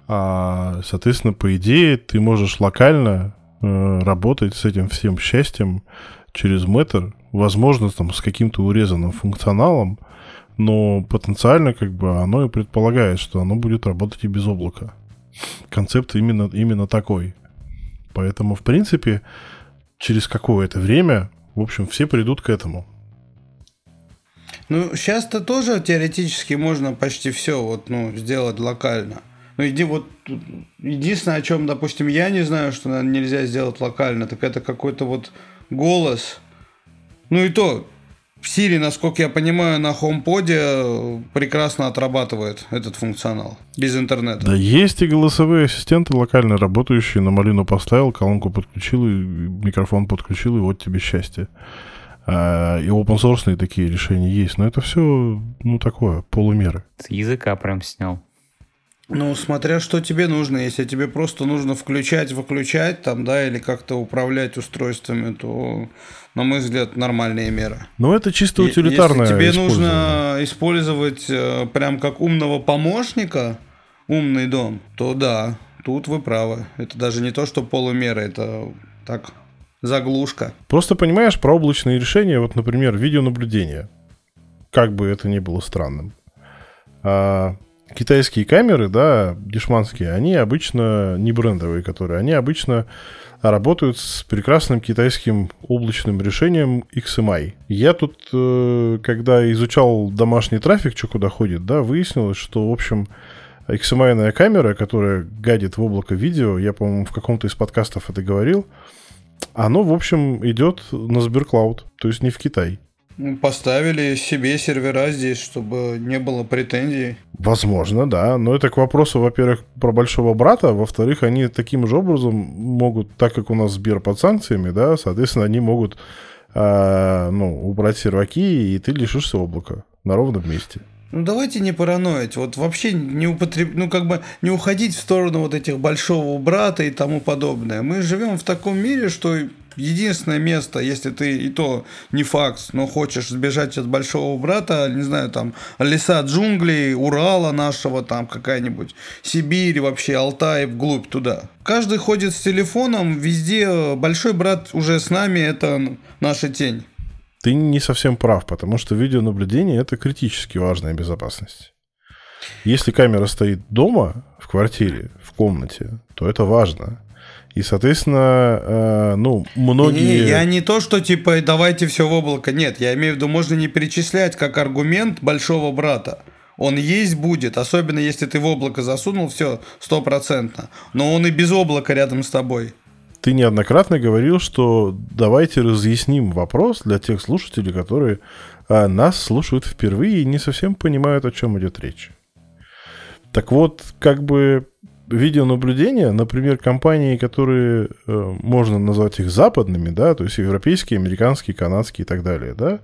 А, соответственно, по идее, ты можешь локально э, работать с этим всем счастьем через метр, возможно, там, с каким-то урезанным функционалом, но потенциально как бы оно и предполагает, что оно будет работать и без облака. Концепт именно, именно такой. Поэтому, в принципе, через какое-то время, в общем, все придут к этому. Ну, сейчас-то тоже теоретически можно почти все вот, ну, сделать локально. Ну, иди вот единственное, о чем, допустим, я не знаю, что наверное, нельзя сделать локально, так это какой-то вот голос. Ну и то, Siri, насколько я понимаю, на HomePod прекрасно отрабатывает этот функционал без интернета. Да есть и голосовые ассистенты локально работающие. На малину поставил, колонку подключил, и микрофон подключил, и вот тебе счастье. А, и open source такие решения есть. Но это все, ну, такое, полумеры. С языка прям снял. Ну, смотря что тебе нужно. Если тебе просто нужно включать, выключать там, да, или как-то управлять устройствами, то, на мой взгляд, нормальные меры. Но это чисто утилитарное Если тебе нужно использовать э, прям как умного помощника, умный дом, то да, тут вы правы. Это даже не то, что полумеры, это так, заглушка. Просто понимаешь, про облачные решения, вот, например, видеонаблюдение, как бы это ни было странным. Китайские камеры, да, дешманские, они обычно не брендовые, которые, они обычно работают с прекрасным китайским облачным решением XMI. Я тут, э, когда изучал домашний трафик, что куда ходит, да, выяснилось, что, в общем, XMI камера, которая гадит в облако видео, я, по-моему, в каком-то из подкастов это говорил, оно, в общем, идет на Сберклауд, то есть не в Китай. Поставили себе сервера здесь, чтобы не было претензий. Возможно, да. Но это к вопросу, во-первых, про большого брата. Во-вторых, они таким же образом могут, так как у нас Сбер под санкциями, да, соответственно, они могут а, ну, убрать серваки, и ты лишишься облака на ровном месте. Ну давайте не параноить, вот вообще не употреб... ну как бы не уходить в сторону вот этих большого брата и тому подобное. Мы живем в таком мире, что единственное место, если ты и то не факт, но хочешь сбежать от большого брата, не знаю, там леса джунглей, Урала нашего, там какая-нибудь Сибирь, вообще Алтай, вглубь туда. Каждый ходит с телефоном, везде большой брат уже с нами, это наша тень. Ты не совсем прав, потому что видеонаблюдение это критически важная безопасность. Если камера стоит дома, в квартире, в комнате, то это важно. И, соответственно, э, ну, многие... Не, я не то, что типа давайте все в облако. Нет, я имею в виду, можно не перечислять как аргумент большого брата. Он есть будет, особенно если ты в облако засунул, все, стопроцентно. Но он и без облака рядом с тобой. Ты неоднократно говорил, что давайте разъясним вопрос для тех слушателей, которые а, нас слушают впервые и не совсем понимают, о чем идет речь. Так вот, как бы видеонаблюдение, например, компании, которые э, можно назвать их западными, да, то есть европейские, американские, канадские и так далее, да,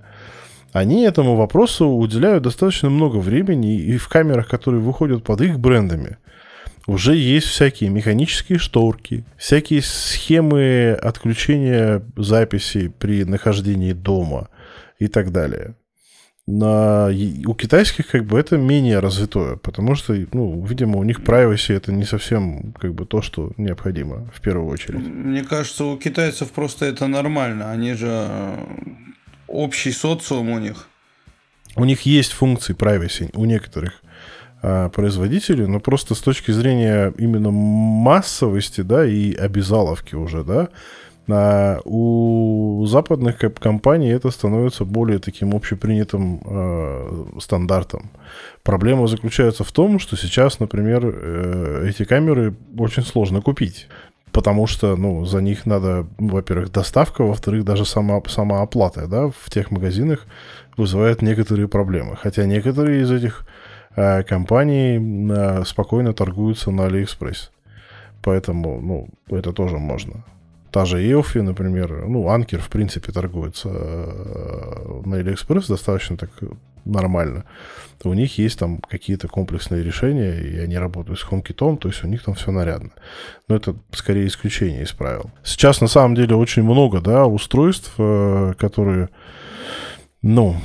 они этому вопросу уделяют достаточно много времени, и в камерах, которые выходят под их брендами, уже есть всякие механические шторки, всякие схемы отключения записи при нахождении дома и так далее на, у китайских как бы это менее развитое, потому что, ну, видимо, у них privacy это не совсем как бы то, что необходимо в первую очередь. Мне кажется, у китайцев просто это нормально, они же э, общий социум у них. У них есть функции privacy у некоторых а, производителей, но просто с точки зрения именно массовости, да, и обязаловки уже, да, а у западных компаний это становится более таким общепринятым э, стандартом. Проблема заключается в том, что сейчас, например, э, эти камеры очень сложно купить. Потому что, ну, за них надо, во-первых, доставка, во-вторых, даже сама, сама оплата, да, в тех магазинах вызывает некоторые проблемы. Хотя некоторые из этих э, компаний э, спокойно торгуются на Алиэкспресс. Поэтому, ну, это тоже можно. Та же Eufy, например, ну, Anker, в принципе, торгуется э, на Алиэкспресс достаточно так нормально. У них есть там какие-то комплексные решения, и они работают с HomeKit, то есть у них там все нарядно. Но это скорее исключение из правил. Сейчас на самом деле очень много, да, устройств, э, которые, ну,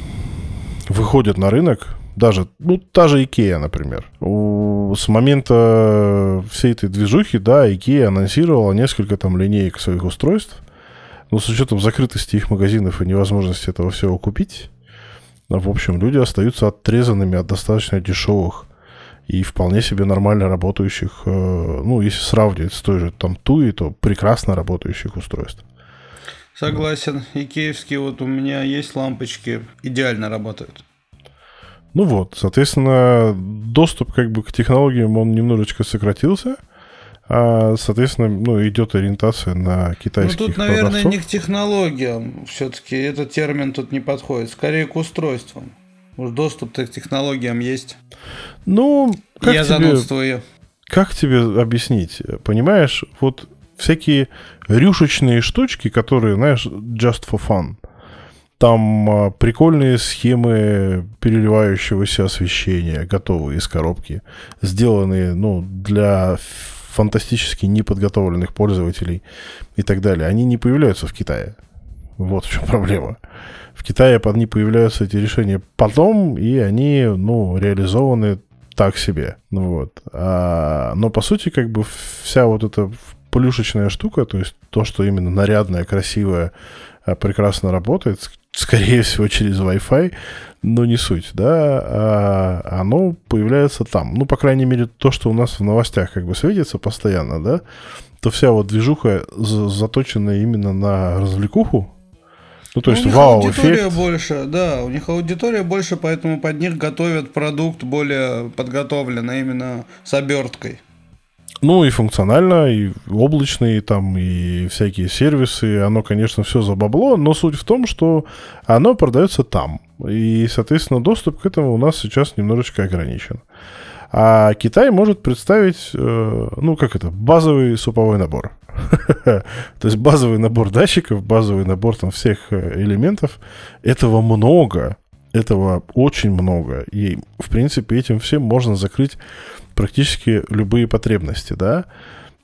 выходят на рынок, даже, ну, та же Икея, например. С момента всей этой движухи, да, Икея анонсировала несколько там линеек своих устройств. Но с учетом закрытости их магазинов и невозможности этого всего купить, в общем, люди остаются отрезанными от достаточно дешевых и вполне себе нормально работающих, э, ну, если сравнивать с той же там Туи, то прекрасно работающих устройств. Согласен. Икеевские вот у меня есть лампочки, идеально работают. Ну вот, соответственно, доступ как бы к технологиям, он немножечко сократился, а, соответственно, ну, идет ориентация на китайских Ну, тут, наверное, продавцов. не к технологиям все-таки, этот термин тут не подходит, скорее к устройствам. Уж доступ к технологиям есть. Ну, как Я тебе, занудствую. Как тебе объяснить? Понимаешь, вот всякие рюшечные штучки, которые, знаешь, just for fun – там а, прикольные схемы переливающегося освещения, готовые из коробки, сделанные ну, для фантастически неподготовленных пользователей и так далее. Они не появляются в Китае. Вот в чем проблема. В Китае они появляются эти решения потом, и они, ну, реализованы так себе. Вот. А, но, по сути, как бы вся вот эта плюшечная штука, то есть то, что именно нарядное, красивое, а, прекрасно работает, скорее всего, через Wi-Fi, но не суть, да, а оно появляется там. Ну, по крайней мере, то, что у нас в новостях как бы светится постоянно, да, то вся вот движуха заточена именно на развлекуху, ну, то есть, у них вау аудитория эффект. больше, да, у них аудитория больше, поэтому под них готовят продукт более подготовленный, именно с оберткой. Ну и функционально, и облачные там, и всякие сервисы, оно, конечно, все за бабло, но суть в том, что оно продается там. И, соответственно, доступ к этому у нас сейчас немножечко ограничен. А Китай может представить, э, ну, как это, базовый суповой набор. То есть базовый набор датчиков, базовый набор там всех э, элементов. Этого много, этого очень много. И, в принципе, этим всем можно закрыть практически любые потребности, да.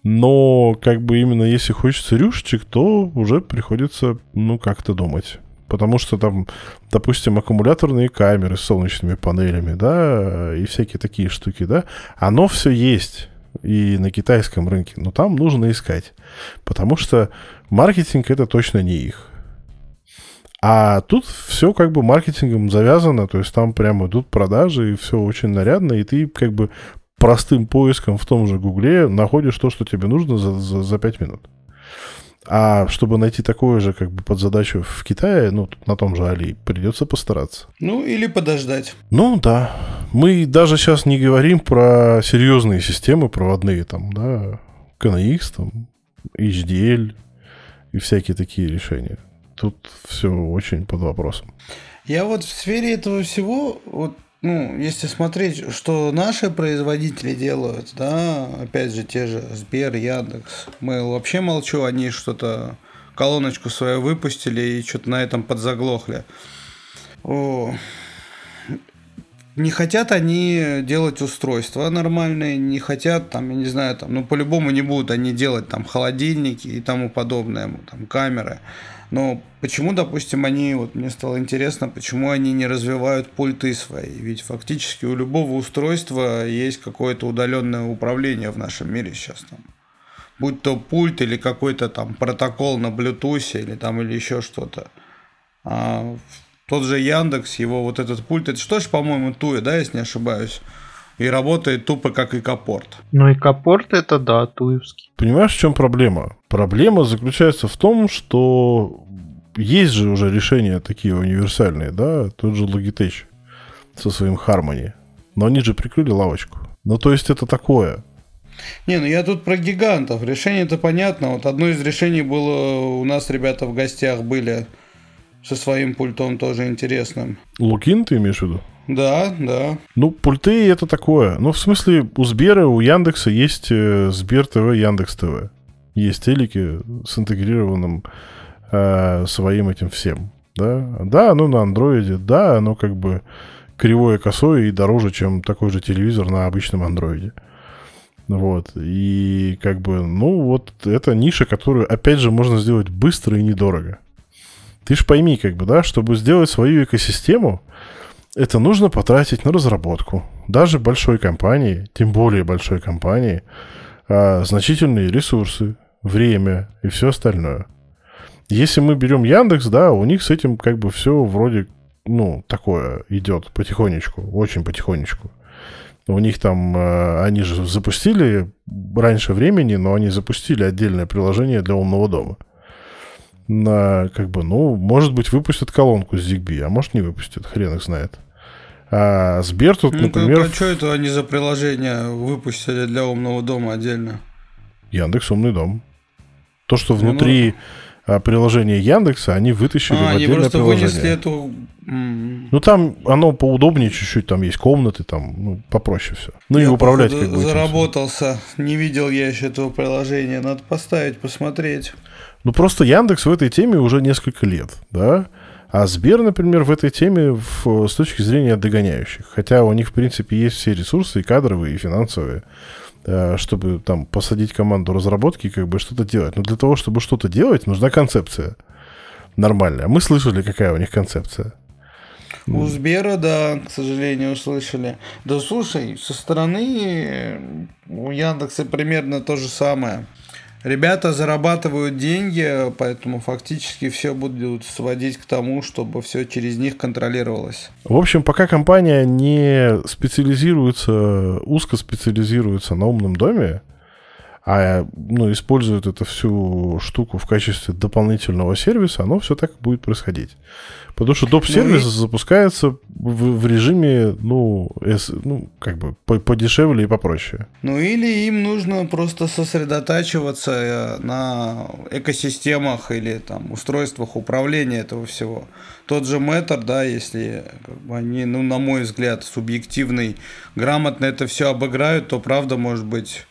Но, как бы, именно если хочется рюшечек, то уже приходится, ну, как-то думать. Потому что там, допустим, аккумуляторные камеры с солнечными панелями, да, и всякие такие штуки, да, оно все есть и на китайском рынке, но там нужно искать, потому что маркетинг это точно не их. А тут все как бы маркетингом завязано, то есть там прямо идут продажи, и все очень нарядно, и ты как бы простым поиском в том же Гугле находишь то, что тебе нужно за, за, за 5 минут. А чтобы найти такое же как бы под задачу в Китае, ну, на том же Али, придется постараться. Ну, или подождать. Ну, да. Мы даже сейчас не говорим про серьезные системы проводные, там, да, KNX, там, HDL и всякие такие решения. Тут все очень под вопросом. Я вот в сфере этого всего, вот ну, если смотреть, что наши производители делают, да, опять же, те же Сбер, Яндекс, мы вообще молчу, они что-то колоночку свою выпустили и что-то на этом подзаглохли. О, не хотят они делать устройства нормальные, не хотят, там, я не знаю, там, ну, по-любому не будут они делать там холодильники и тому подобное, там, камеры. Но почему, допустим, они, вот мне стало интересно, почему они не развивают пульты свои? Ведь фактически у любого устройства есть какое-то удаленное управление в нашем мире сейчас там. Будь то пульт или какой-то там протокол на Bluetooth или там или еще что-то. А тот же Яндекс, его вот этот пульт, это что ж, по-моему, Туя, да, если не ошибаюсь? И работает тупо как икопорт. Ну, икопорт это да, туевский. Понимаешь, в чем проблема? Проблема заключается в том, что есть же уже решения такие универсальные, да, тот же Logitech со своим Harmony. Но они же прикрыли лавочку. Ну, то есть это такое. Не, ну я тут про гигантов. Решение это понятно. Вот одно из решений было у нас ребята в гостях были со своим пультом тоже интересным. Лукин ты имеешь в виду? Да, да. Ну, пульты это такое. Ну, в смысле, у Сбера, у Яндекса есть э, Сбер ТВ, Яндекс ТВ. Есть телеки с интегрированным э, своим этим всем. Да, да, оно на андроиде, да, оно как бы кривое косое и дороже, чем такой же телевизор на обычном андроиде. Вот. И как бы, ну, вот это ниша, которую, опять же, можно сделать быстро и недорого. Ты ж пойми, как бы, да, чтобы сделать свою экосистему, это нужно потратить на разработку. Даже большой компании, тем более большой компании, а, значительные ресурсы, время и все остальное. Если мы берем Яндекс, да, у них с этим как бы все вроде, ну, такое идет потихонечку, очень потихонечку. У них там, э, они же запустили раньше времени, но они запустили отдельное приложение для умного дома. На, как бы, ну, может быть, выпустят колонку с ZigBee, а может, не выпустят, хрен их знает. А Сбер тут, ну, например... А что это они за приложение выпустили для умного дома отдельно? Яндекс Умный дом. То, что внутри ну... приложения Яндекса, они вытащили а, в отдельное они просто приложение. вынесли эту... Ну, там оно поудобнее чуть-чуть, там есть комнаты, там ну, попроще все. Ну, я, и управлять как бы заработался. Не видел я еще этого приложения. Надо поставить, посмотреть. Ну, просто Яндекс в этой теме уже несколько лет, да? А Сбер, например, в этой теме в, с точки зрения догоняющих. Хотя у них, в принципе, есть все ресурсы, и кадровые, и финансовые, э, чтобы там посадить команду разработки как бы что-то делать. Но для того, чтобы что-то делать, нужна концепция нормальная. Мы слышали, какая у них концепция. У Сбера, да, к сожалению, услышали. Да слушай, со стороны у Яндекса примерно то же самое. Ребята зарабатывают деньги, поэтому фактически все будут сводить к тому, чтобы все через них контролировалось. В общем, пока компания не специализируется, узко специализируется на умном доме, а ну, используют эту всю штуку в качестве дополнительного сервиса, оно все так будет происходить. Потому что доп-сервис ну и... запускается в, в режиме, ну, с, ну, как бы по подешевле и попроще. Ну или им нужно просто сосредотачиваться э, на экосистемах или там устройствах управления этого всего. Тот же Matter, да, если как бы, они, ну, на мой взгляд, субъективный, грамотно это все обыграют, то правда может быть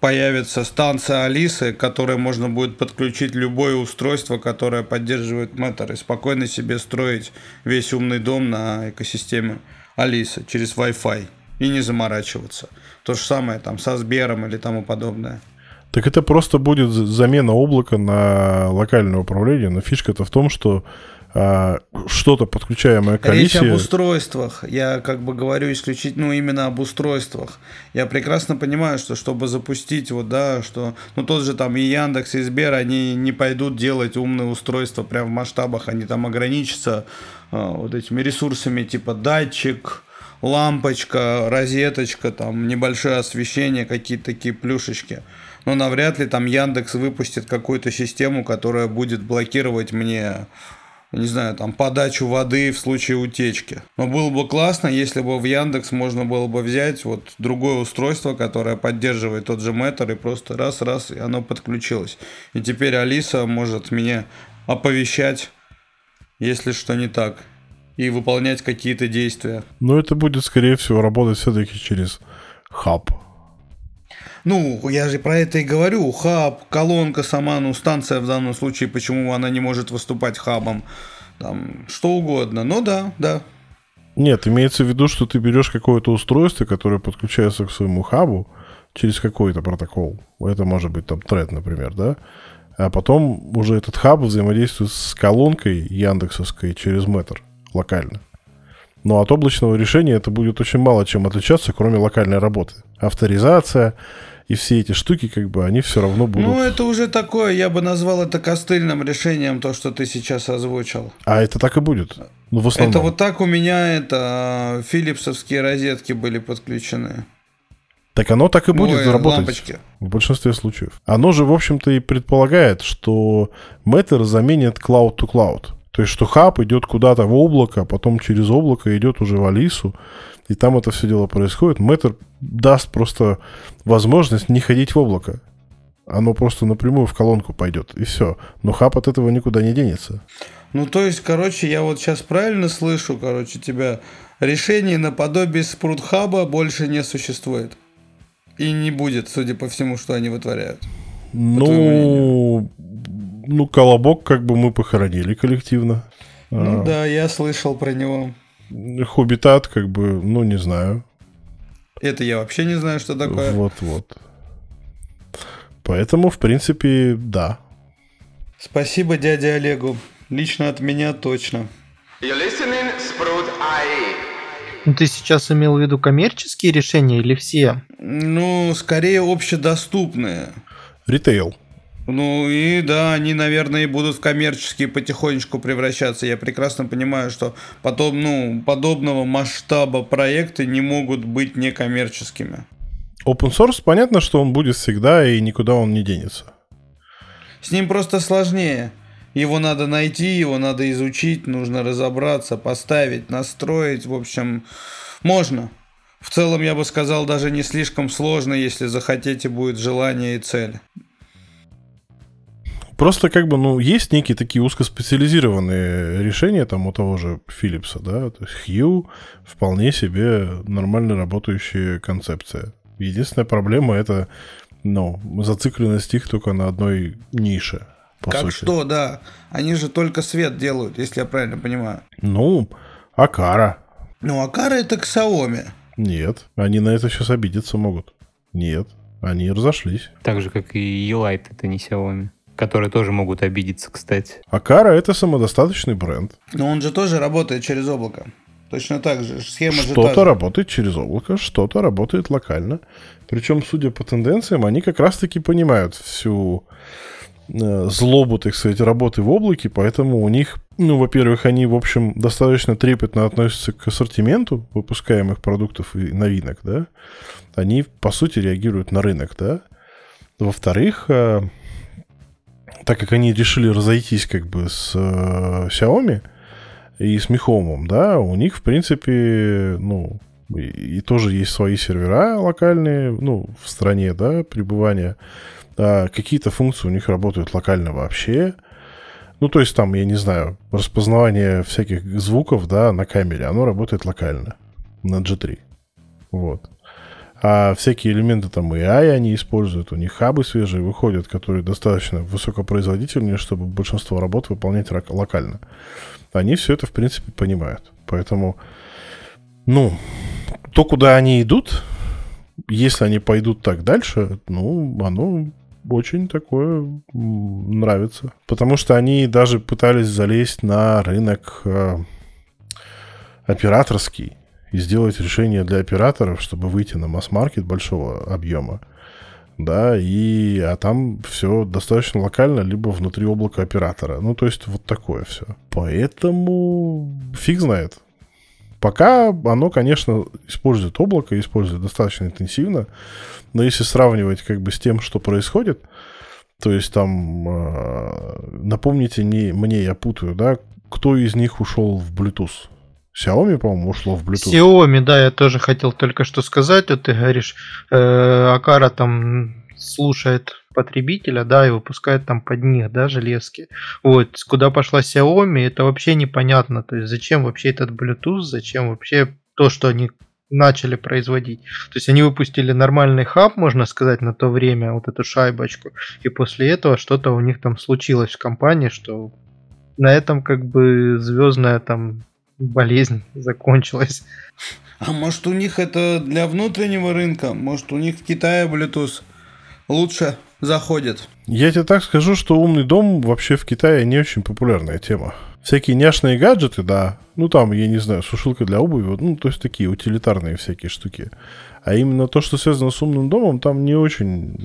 появится станция Алисы, к которой можно будет подключить любое устройство, которое поддерживает Matter, и спокойно себе строить весь умный дом на экосистеме Алисы через Wi-Fi и не заморачиваться. То же самое там со Сбером или тому подобное. Так это просто будет замена облака на локальное управление, но фишка-то в том, что что-то подключаемое к Речь об устройствах. Я как бы говорю исключительно ну, именно об устройствах. Я прекрасно понимаю, что чтобы запустить вот, да, что, ну, тот же там и Яндекс, и Сбер, они не пойдут делать умные устройства прямо в масштабах, они там ограничатся а, вот этими ресурсами типа датчик, лампочка, розеточка, там небольшое освещение, какие-то такие плюшечки. Но навряд ли там Яндекс выпустит какую-то систему, которая будет блокировать мне не знаю, там, подачу воды в случае утечки. Но было бы классно, если бы в Яндекс можно было бы взять вот другое устройство, которое поддерживает тот же Мэтр, и просто раз-раз, и оно подключилось. И теперь Алиса может меня оповещать, если что не так, и выполнять какие-то действия. Но это будет, скорее всего, работать все-таки через хаб. Ну, я же про это и говорю. Хаб, колонка сама, ну, станция в данном случае, почему она не может выступать хабом. Там, что угодно. Ну да, да. Нет, имеется в виду, что ты берешь какое-то устройство, которое подключается к своему хабу через какой-то протокол. Это может быть там тред, например, да? А потом уже этот хаб взаимодействует с колонкой яндексовской через метр локально. Но от облачного решения это будет очень мало чем отличаться, кроме локальной работы. Авторизация, и все эти штуки, как бы, они все равно будут... Ну, это уже такое, я бы назвал это костыльным решением, то, что ты сейчас озвучил. А это так и будет? Ну, в основном. Это вот так у меня, это, филипсовские розетки были подключены. Так оно так и будет Ой, работать. Лампочки. В большинстве случаев. Оно же, в общем-то, и предполагает, что Matter заменит Cloud to Cloud. То есть, что хаб идет куда-то в облако, а потом через облако идет уже в Алису и там это все дело происходит, Мэтр даст просто возможность не ходить в облако. Оно просто напрямую в колонку пойдет, и все. Но хаб от этого никуда не денется. Ну, то есть, короче, я вот сейчас правильно слышу, короче, тебя решение наподобие спрут-хаба больше не существует. И не будет, судя по всему, что они вытворяют. Ну, ну, колобок как бы мы похоронили коллективно. Ну а. да, я слышал про него. Хоббитат, как бы, ну, не знаю. Это я вообще не знаю, что такое. Вот-вот. Поэтому, в принципе, да. Спасибо дяде Олегу. Лично от меня точно. Ну, ты сейчас имел в виду коммерческие решения или все? Ну, скорее общедоступные. Ритейл. Ну и да, они, наверное, и будут в коммерческие потихонечку превращаться. Я прекрасно понимаю, что потом, ну, подобного масштаба проекты не могут быть некоммерческими. Open source, понятно, что он будет всегда и никуда он не денется. С ним просто сложнее. Его надо найти, его надо изучить, нужно разобраться, поставить, настроить. В общем, можно. В целом, я бы сказал, даже не слишком сложно, если захотите, будет желание и цель. Просто как бы, ну, есть некие такие узкоспециализированные решения там у того же Philips, да, то есть Hue вполне себе нормально работающая концепция. Единственная проблема это, ну, зацикленность их только на одной нише. как сути. что, да. Они же только свет делают, если я правильно понимаю. Ну, Акара. Ну, Акара это к Xiaomi. Нет, они на это сейчас обидеться могут. Нет, они разошлись. Так же, как и Elite, это не Xiaomi которые тоже могут обидеться, кстати. Акара это самодостаточный бренд. Но он же тоже работает через облако. Точно так же. Схема что же Что-то работает через облако, что-то работает локально. Причем, судя по тенденциям, они как раз-таки понимают всю э, злобу, так сказать, работы в облаке, поэтому у них, ну, во-первых, они, в общем, достаточно трепетно относятся к ассортименту выпускаемых продуктов и новинок, да. Они, по сути, реагируют на рынок, да. Во-вторых, э, так как они решили разойтись как бы с э, Xiaomi и с Mi да, у них, в принципе, ну, и, и тоже есть свои сервера локальные, ну, в стране, да, пребывания. А какие-то функции у них работают локально вообще. Ну, то есть там, я не знаю, распознавание всяких звуков, да, на камере, оно работает локально на G3. Вот. А всякие элементы там AI они используют, у них хабы свежие выходят, которые достаточно высокопроизводительные, чтобы большинство работ выполнять локально. Они все это, в принципе, понимают. Поэтому, ну, то, куда они идут, если они пойдут так дальше, ну, оно очень такое нравится. Потому что они даже пытались залезть на рынок э, операторский и сделать решение для операторов, чтобы выйти на масс-маркет большого объема. Да, и а там все достаточно локально, либо внутри облака оператора. Ну, то есть вот такое все. Поэтому фиг знает. Пока оно, конечно, использует облако, использует достаточно интенсивно, но если сравнивать как бы с тем, что происходит, то есть там, э, напомните не, мне, я путаю, да, кто из них ушел в Bluetooth? Xiaomi, по-моему, ушло в Bluetooth. Xiaomi, да, я тоже хотел только что сказать. Вот ты говоришь, э, Акара там слушает потребителя, да, и выпускает там под них, да, железки. Вот, куда пошла Xiaomi, это вообще непонятно. То есть зачем вообще этот Bluetooth, зачем вообще то, что они начали производить. То есть они выпустили нормальный хаб, можно сказать, на то время, вот эту шайбочку. И после этого что-то у них там случилось в компании, что на этом как бы звездная там болезнь закончилась. А может у них это для внутреннего рынка? Может у них в Китае Bluetooth лучше заходит? Я тебе так скажу, что умный дом вообще в Китае не очень популярная тема. Всякие няшные гаджеты, да. Ну, там, я не знаю, сушилка для обуви, ну, то есть такие утилитарные всякие штуки. А именно то, что связано с умным домом, там не очень...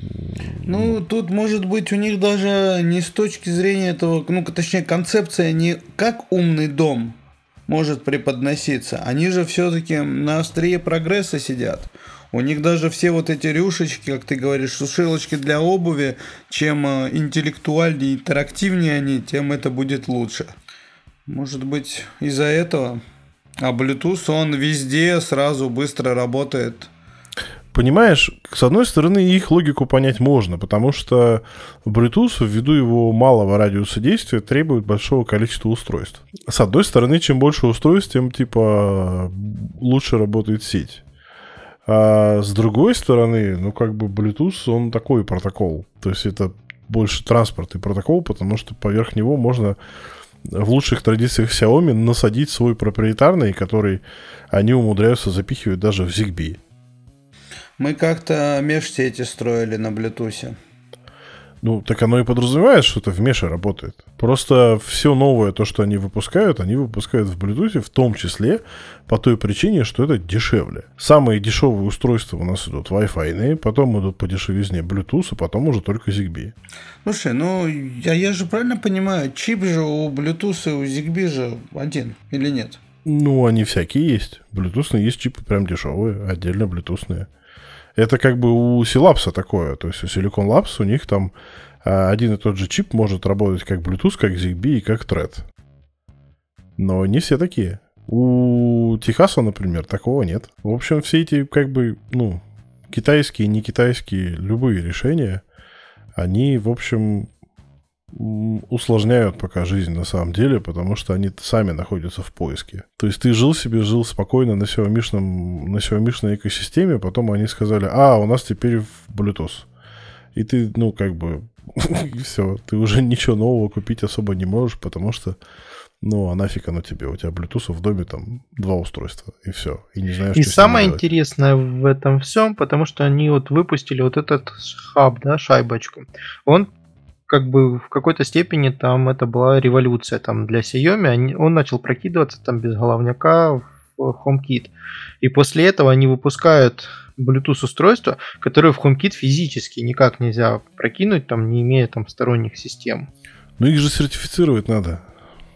Ну, тут, может быть, у них даже не с точки зрения этого, ну, точнее, концепция не как умный дом, может преподноситься. Они же все-таки на острие прогресса сидят. У них даже все вот эти рюшечки, как ты говоришь, сушилочки для обуви, чем э, интеллектуальнее, интерактивнее они, тем это будет лучше. Может быть, из-за этого. А Bluetooth, он везде сразу быстро работает Понимаешь, с одной стороны, их логику понять можно, потому что Bluetooth, ввиду его малого радиуса действия, требует большого количества устройств. С одной стороны, чем больше устройств, тем типа лучше работает сеть. А с другой стороны, ну как бы Bluetooth, он такой протокол. То есть это больше транспортный протокол, потому что поверх него можно в лучших традициях Xiaomi насадить свой проприетарный, который они умудряются запихивать даже в ZigBee. Мы как-то межсети строили на Bluetooth. Ну, так оно и подразумевает, что это в меше работает. Просто все новое, то, что они выпускают, они выпускают в Bluetooth, в том числе по той причине, что это дешевле. Самые дешевые устройства у нас идут Wi-Fi, потом идут по дешевизне Bluetooth, а потом уже только ZigBee. Слушай, ну я, я же правильно понимаю, чип же у Bluetooth и у ZigBee же один или нет? Ну, они всякие есть. Bluetooth есть чипы прям дешевые, отдельно Bluetooth. Это как бы у Силапса такое. То есть у Silicon Labs у них там а, один и тот же чип может работать как Bluetooth, как ZigBee и как Thread. Но не все такие. У Техаса, например, такого нет. В общем, все эти, как бы, ну, китайские, не китайские, любые решения, они, в общем, усложняют пока жизнь на самом деле, потому что они сами находятся в поиске. То есть ты жил себе, жил спокойно на сеомишном, на сеомишной экосистеме, потом они сказали, а, у нас теперь в Bluetooth. И ты, ну, как бы, все, ты уже ничего нового купить особо не можешь, потому что ну, а нафиг оно тебе? У тебя Bluetooth в доме там два устройства, и все. И не знаешь, И что самое интересное в этом всем, потому что они вот выпустили вот этот хаб, да, шайбочку. Он как бы в какой-то степени там это была революция там для Xiaomi. Он начал прокидываться там без головняка в HomeKit. И после этого они выпускают Bluetooth устройства, которые в HomeKit физически никак нельзя прокинуть, там не имея там сторонних систем. Ну их же сертифицировать надо.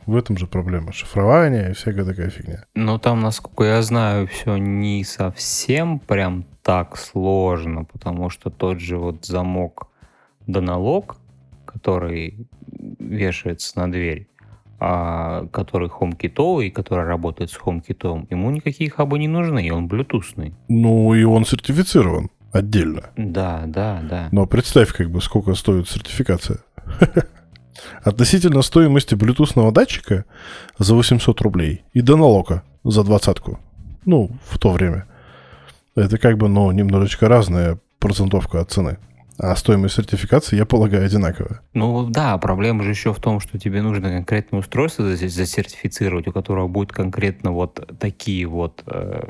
В этом же проблема. Шифрование и всякая такая фигня. Ну, там, насколько я знаю, все не совсем прям так сложно, потому что тот же вот замок доналог, который вешается на дверь, а который HomeKit, который работает с HomeKit, ему никакие хабы не нужны, и он блютусный. Ну, и он сертифицирован отдельно. Да, да, да. Но представь, как бы, сколько стоит сертификация. Относительно стоимости блютусного датчика за 800 рублей и доналога за двадцатку. Ну, в то время. Это как бы, ну, немножечко разная процентовка от цены. А стоимость сертификации, я полагаю, одинаковая. Ну да, проблема же еще в том, что тебе нужно конкретное устройство засертифицировать, у которого будет конкретно вот такие вот э,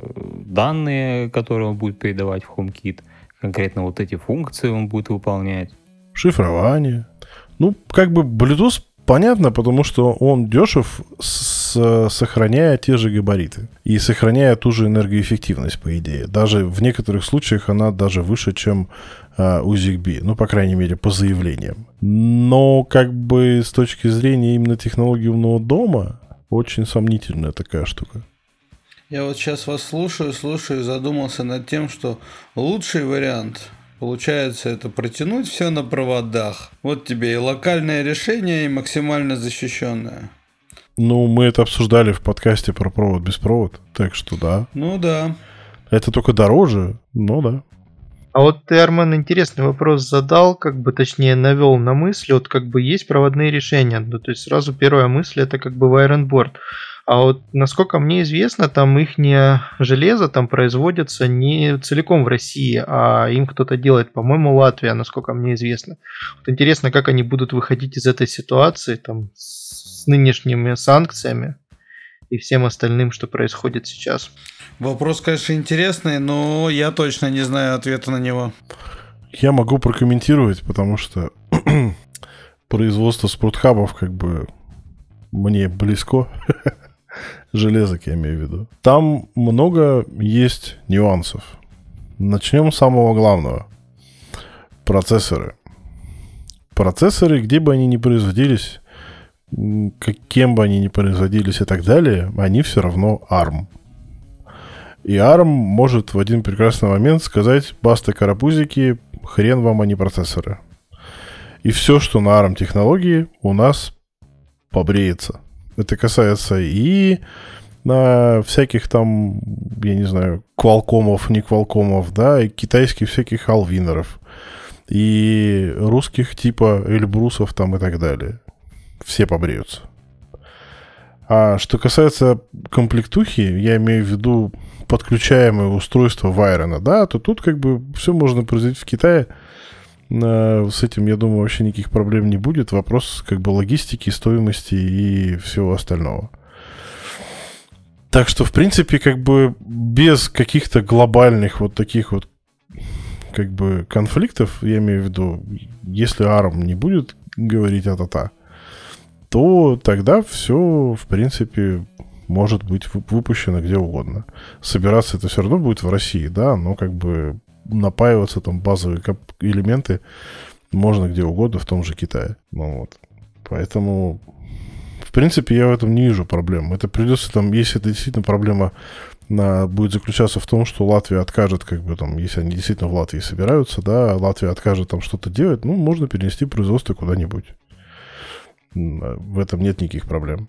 данные, которые он будет передавать в HomeKit, конкретно вот эти функции он будет выполнять. Шифрование. Ну, как бы Bluetooth понятно, потому что он дешев, с, сохраняя те же габариты и сохраняя ту же энергоэффективность, по идее. Даже в некоторых случаях она даже выше, чем э, у ZigBee, ну, по крайней мере, по заявлениям. Но как бы с точки зрения именно технологии умного дома, очень сомнительная такая штука. Я вот сейчас вас слушаю, слушаю и задумался над тем, что лучший вариант Получается, это протянуть все на проводах. Вот тебе и локальное решение, и максимально защищенное. Ну, мы это обсуждали в подкасте про провод без провод, так что да. Ну да. Это только дороже, ну да. А вот ты, Армен, интересный вопрос задал, как бы точнее навел на мысль, вот как бы есть проводные решения, ну, то есть сразу первая мысль это как бы Wirenboard. А вот насколько мне известно, там их железо там производится не целиком в России, а им кто-то делает, по-моему, Латвия, насколько мне известно. Вот интересно, как они будут выходить из этой ситуации там нынешними санкциями и всем остальным, что происходит сейчас. Вопрос, конечно, интересный, но я точно не знаю ответа на него. Я могу прокомментировать, потому что производство спортхабов как бы мне близко. железок, я имею в виду. Там много есть нюансов. Начнем с самого главного. Процессоры. Процессоры, где бы они ни производились, кем бы они ни производились и так далее, они все равно ARM. И ARM может в один прекрасный момент сказать, баста карапузики, хрен вам, а не процессоры. И все, что на ARM технологии, у нас побреется. Это касается и на всяких там, я не знаю, квалкомов, не квалкомов, да, и китайских всяких алвинеров, и русских типа Эльбрусов там и так далее. Все побреются. А что касается комплектухи, я имею в виду подключаемое устройство Вайрона, да, то тут как бы все можно производить в Китае – с этим, я думаю, вообще никаких проблем не будет. Вопрос как бы логистики, стоимости и всего остального. Так что, в принципе, как бы без каких-то глобальных вот таких вот как бы конфликтов, я имею в виду, если ARM не будет говорить а-та-та, то тогда все, в принципе, может быть выпущено где угодно. Собираться это все равно будет в России, да, но как бы напаиваться там базовые элементы можно где угодно, в том же Китае. Ну, вот. Поэтому, в принципе, я в этом не вижу проблем. Это придется там, если это действительно проблема на, будет заключаться в том, что Латвия откажет, как бы там, если они действительно в Латвии собираются, да, Латвия откажет там что-то делать, ну, можно перенести производство куда-нибудь. В этом нет никаких проблем.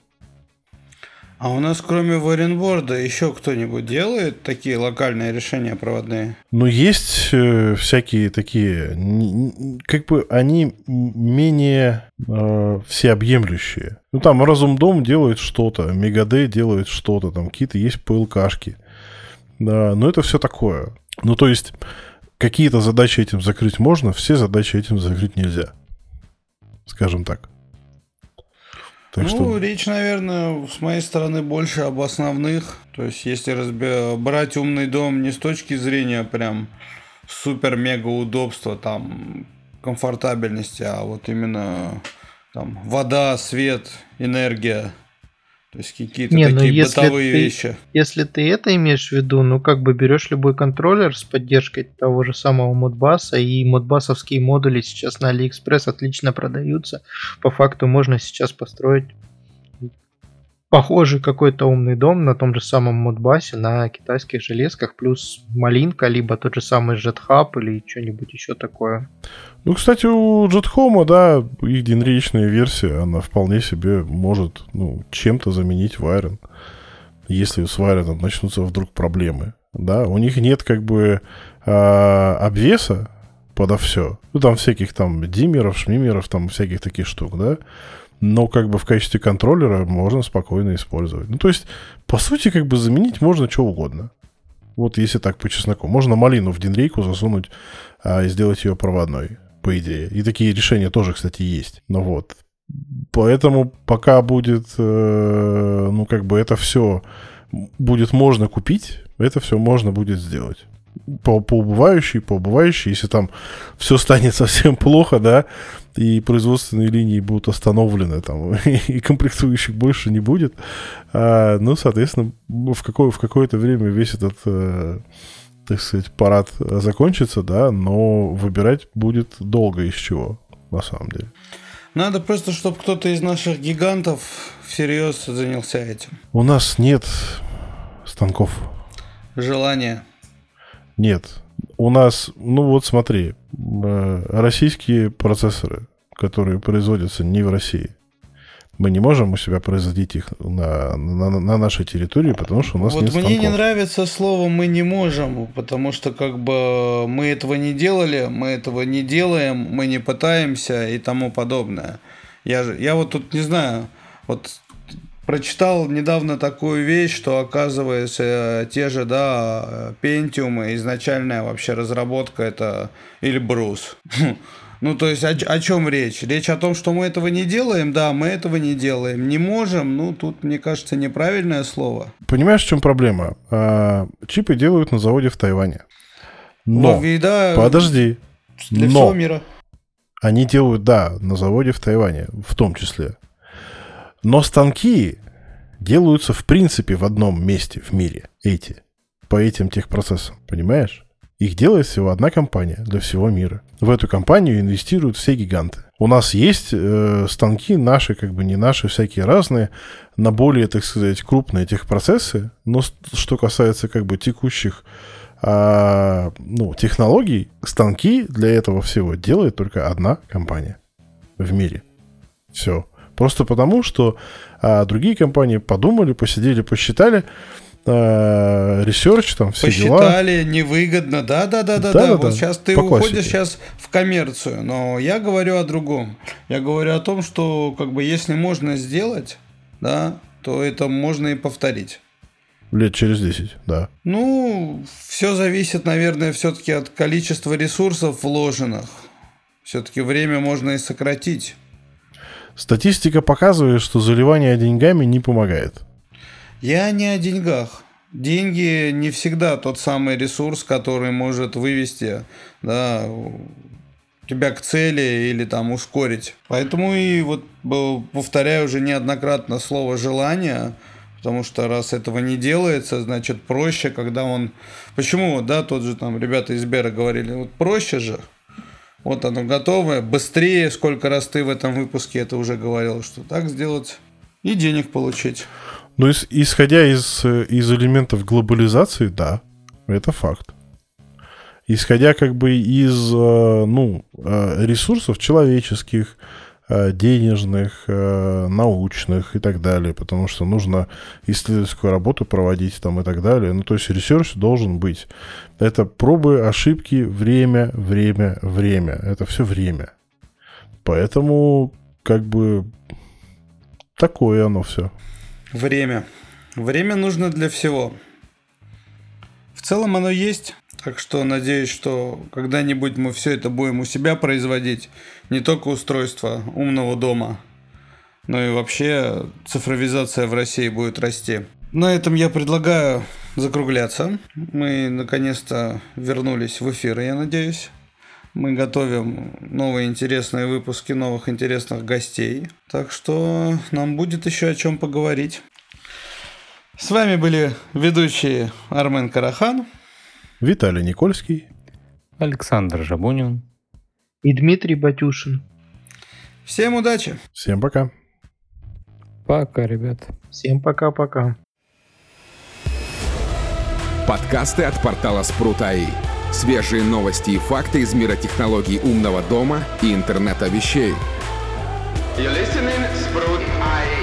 А у нас кроме варенборда еще кто-нибудь делает такие локальные решения проводные? Ну, есть э, всякие такие, как бы они менее э, всеобъемлющие. Ну, там Разум Дом делает что-то, Мегаде делает что-то, там какие-то есть ПЛКшки. Да, но это все такое. Ну, то есть, какие-то задачи этим закрыть можно, все задачи этим закрыть нельзя. Скажем так. Так ну, что... речь, наверное, с моей стороны больше об основных. То есть, если разби... брать умный дом не с точки зрения прям супер-мега удобства, там, комфортабельности, а вот именно там вода, свет, энергия, то есть какие-то не, ну такие если бытовые ты, вещи. Если ты это имеешь в виду, ну как бы берешь любой контроллер с поддержкой того же самого Modbus а, и модбасовские модули сейчас на Алиэкспресс отлично продаются. По факту можно сейчас построить похожий какой-то умный дом на том же самом Modbus е на китайских железках, плюс малинка, либо тот же самый JetHub или что-нибудь еще такое. Ну, кстати, у JetHome, да, их генеричная версия, она вполне себе может ну, чем-то заменить Wiren, если с Wiren начнутся вдруг проблемы. Да, у них нет как бы э, обвеса подо все. Ну, там всяких там диммеров, шмимеров, там всяких таких штук, да но как бы в качестве контроллера можно спокойно использовать. Ну, то есть, по сути, как бы заменить можно что угодно. Вот если так по чесноку. Можно малину в динрейку засунуть а, и сделать ее проводной, по идее. И такие решения тоже, кстати, есть. Ну вот. Поэтому пока будет, э, ну, как бы это все будет можно купить, это все можно будет сделать по, по убывающей, по убывающей, если там все станет совсем плохо, да, и производственные линии будут остановлены, там, и комплектующих больше не будет, а, ну, соответственно, в, какое, в какое-то время весь этот, э, так сказать, парад закончится, да, но выбирать будет долго из чего, на самом деле. Надо просто, чтобы кто-то из наших гигантов всерьез занялся этим. У нас нет станков. Желание. Нет. У нас, ну вот смотри, э, российские процессоры, которые производятся не в России, мы не можем у себя производить их на, на, на нашей территории, потому что у нас вот нет мне станков. не нравится слово «мы не можем», потому что как бы мы этого не делали, мы этого не делаем, мы не пытаемся и тому подобное. Я, я вот тут не знаю, вот прочитал недавно такую вещь, что оказывается те же, да, Pentium, изначальная вообще разработка это или Брус. Ну, то есть, о, о чем речь? Речь о том, что мы этого не делаем? Да, мы этого не делаем. Не можем? Ну, тут, мне кажется, неправильное слово. Понимаешь, в чем проблема? А, чипы делают на заводе в Тайване. Но, и да, подожди, для но всего мира. они делают, да, на заводе в Тайване, в том числе. Но станки делаются в принципе в одном месте в мире. Эти. По этим техпроцессам. Понимаешь? Их делает всего одна компания для всего мира. В эту компанию инвестируют все гиганты. У нас есть э, станки наши, как бы не наши, всякие разные, на более, так сказать, крупные техпроцессы. Но что касается как бы текущих э, ну, технологий, станки для этого всего делает только одна компания в мире. Все. Просто потому, что а, другие компании подумали, посидели, посчитали, а, research, там все Посчитали, дела. невыгодно, да-да-да-да. да. Вот сейчас ты По уходишь классике. сейчас в коммерцию, но я говорю о другом. Я говорю о том, что как бы если можно сделать, да, то это можно и повторить. Лет через 10, да. Ну, все зависит, наверное, все-таки от количества ресурсов вложенных. Все-таки время можно и сократить. Статистика показывает, что заливание деньгами не помогает. Я не о деньгах. Деньги не всегда тот самый ресурс, который может вывести да, тебя к цели или там ускорить. Поэтому и вот повторяю уже неоднократно слово желание, потому что раз этого не делается, значит проще, когда он... Почему, да, тот же там ребята из Бера говорили, вот проще же, вот оно готовое, быстрее, сколько раз ты в этом выпуске это уже говорил, что так сделать и денег получить. Ну, исходя из, из элементов глобализации, да, это факт. Исходя как бы из, э, ну, э, ресурсов человеческих, Э, денежных, э, научных и так далее, потому что нужно исследовательскую работу проводить там и так далее. Ну, то есть research должен быть. Это пробы, ошибки, время, время, время. Это все время. Поэтому, как бы, такое оно все. Время. Время нужно для всего. В целом оно есть. Так что надеюсь, что когда-нибудь мы все это будем у себя производить. Не только устройство умного дома, но и вообще цифровизация в России будет расти. На этом я предлагаю закругляться. Мы наконец-то вернулись в эфир, я надеюсь. Мы готовим новые интересные выпуски новых интересных гостей. Так что нам будет еще о чем поговорить. С вами были ведущие Армен Карахан Виталий Никольский, Александр Жабунин и Дмитрий Батюшин. Всем удачи! Всем пока! Пока, ребят. Всем пока-пока. Подкасты от портала Спрут.АИ. Свежие новости и факты из мира технологий умного дома и интернета вещей. You're listening Sprout AI.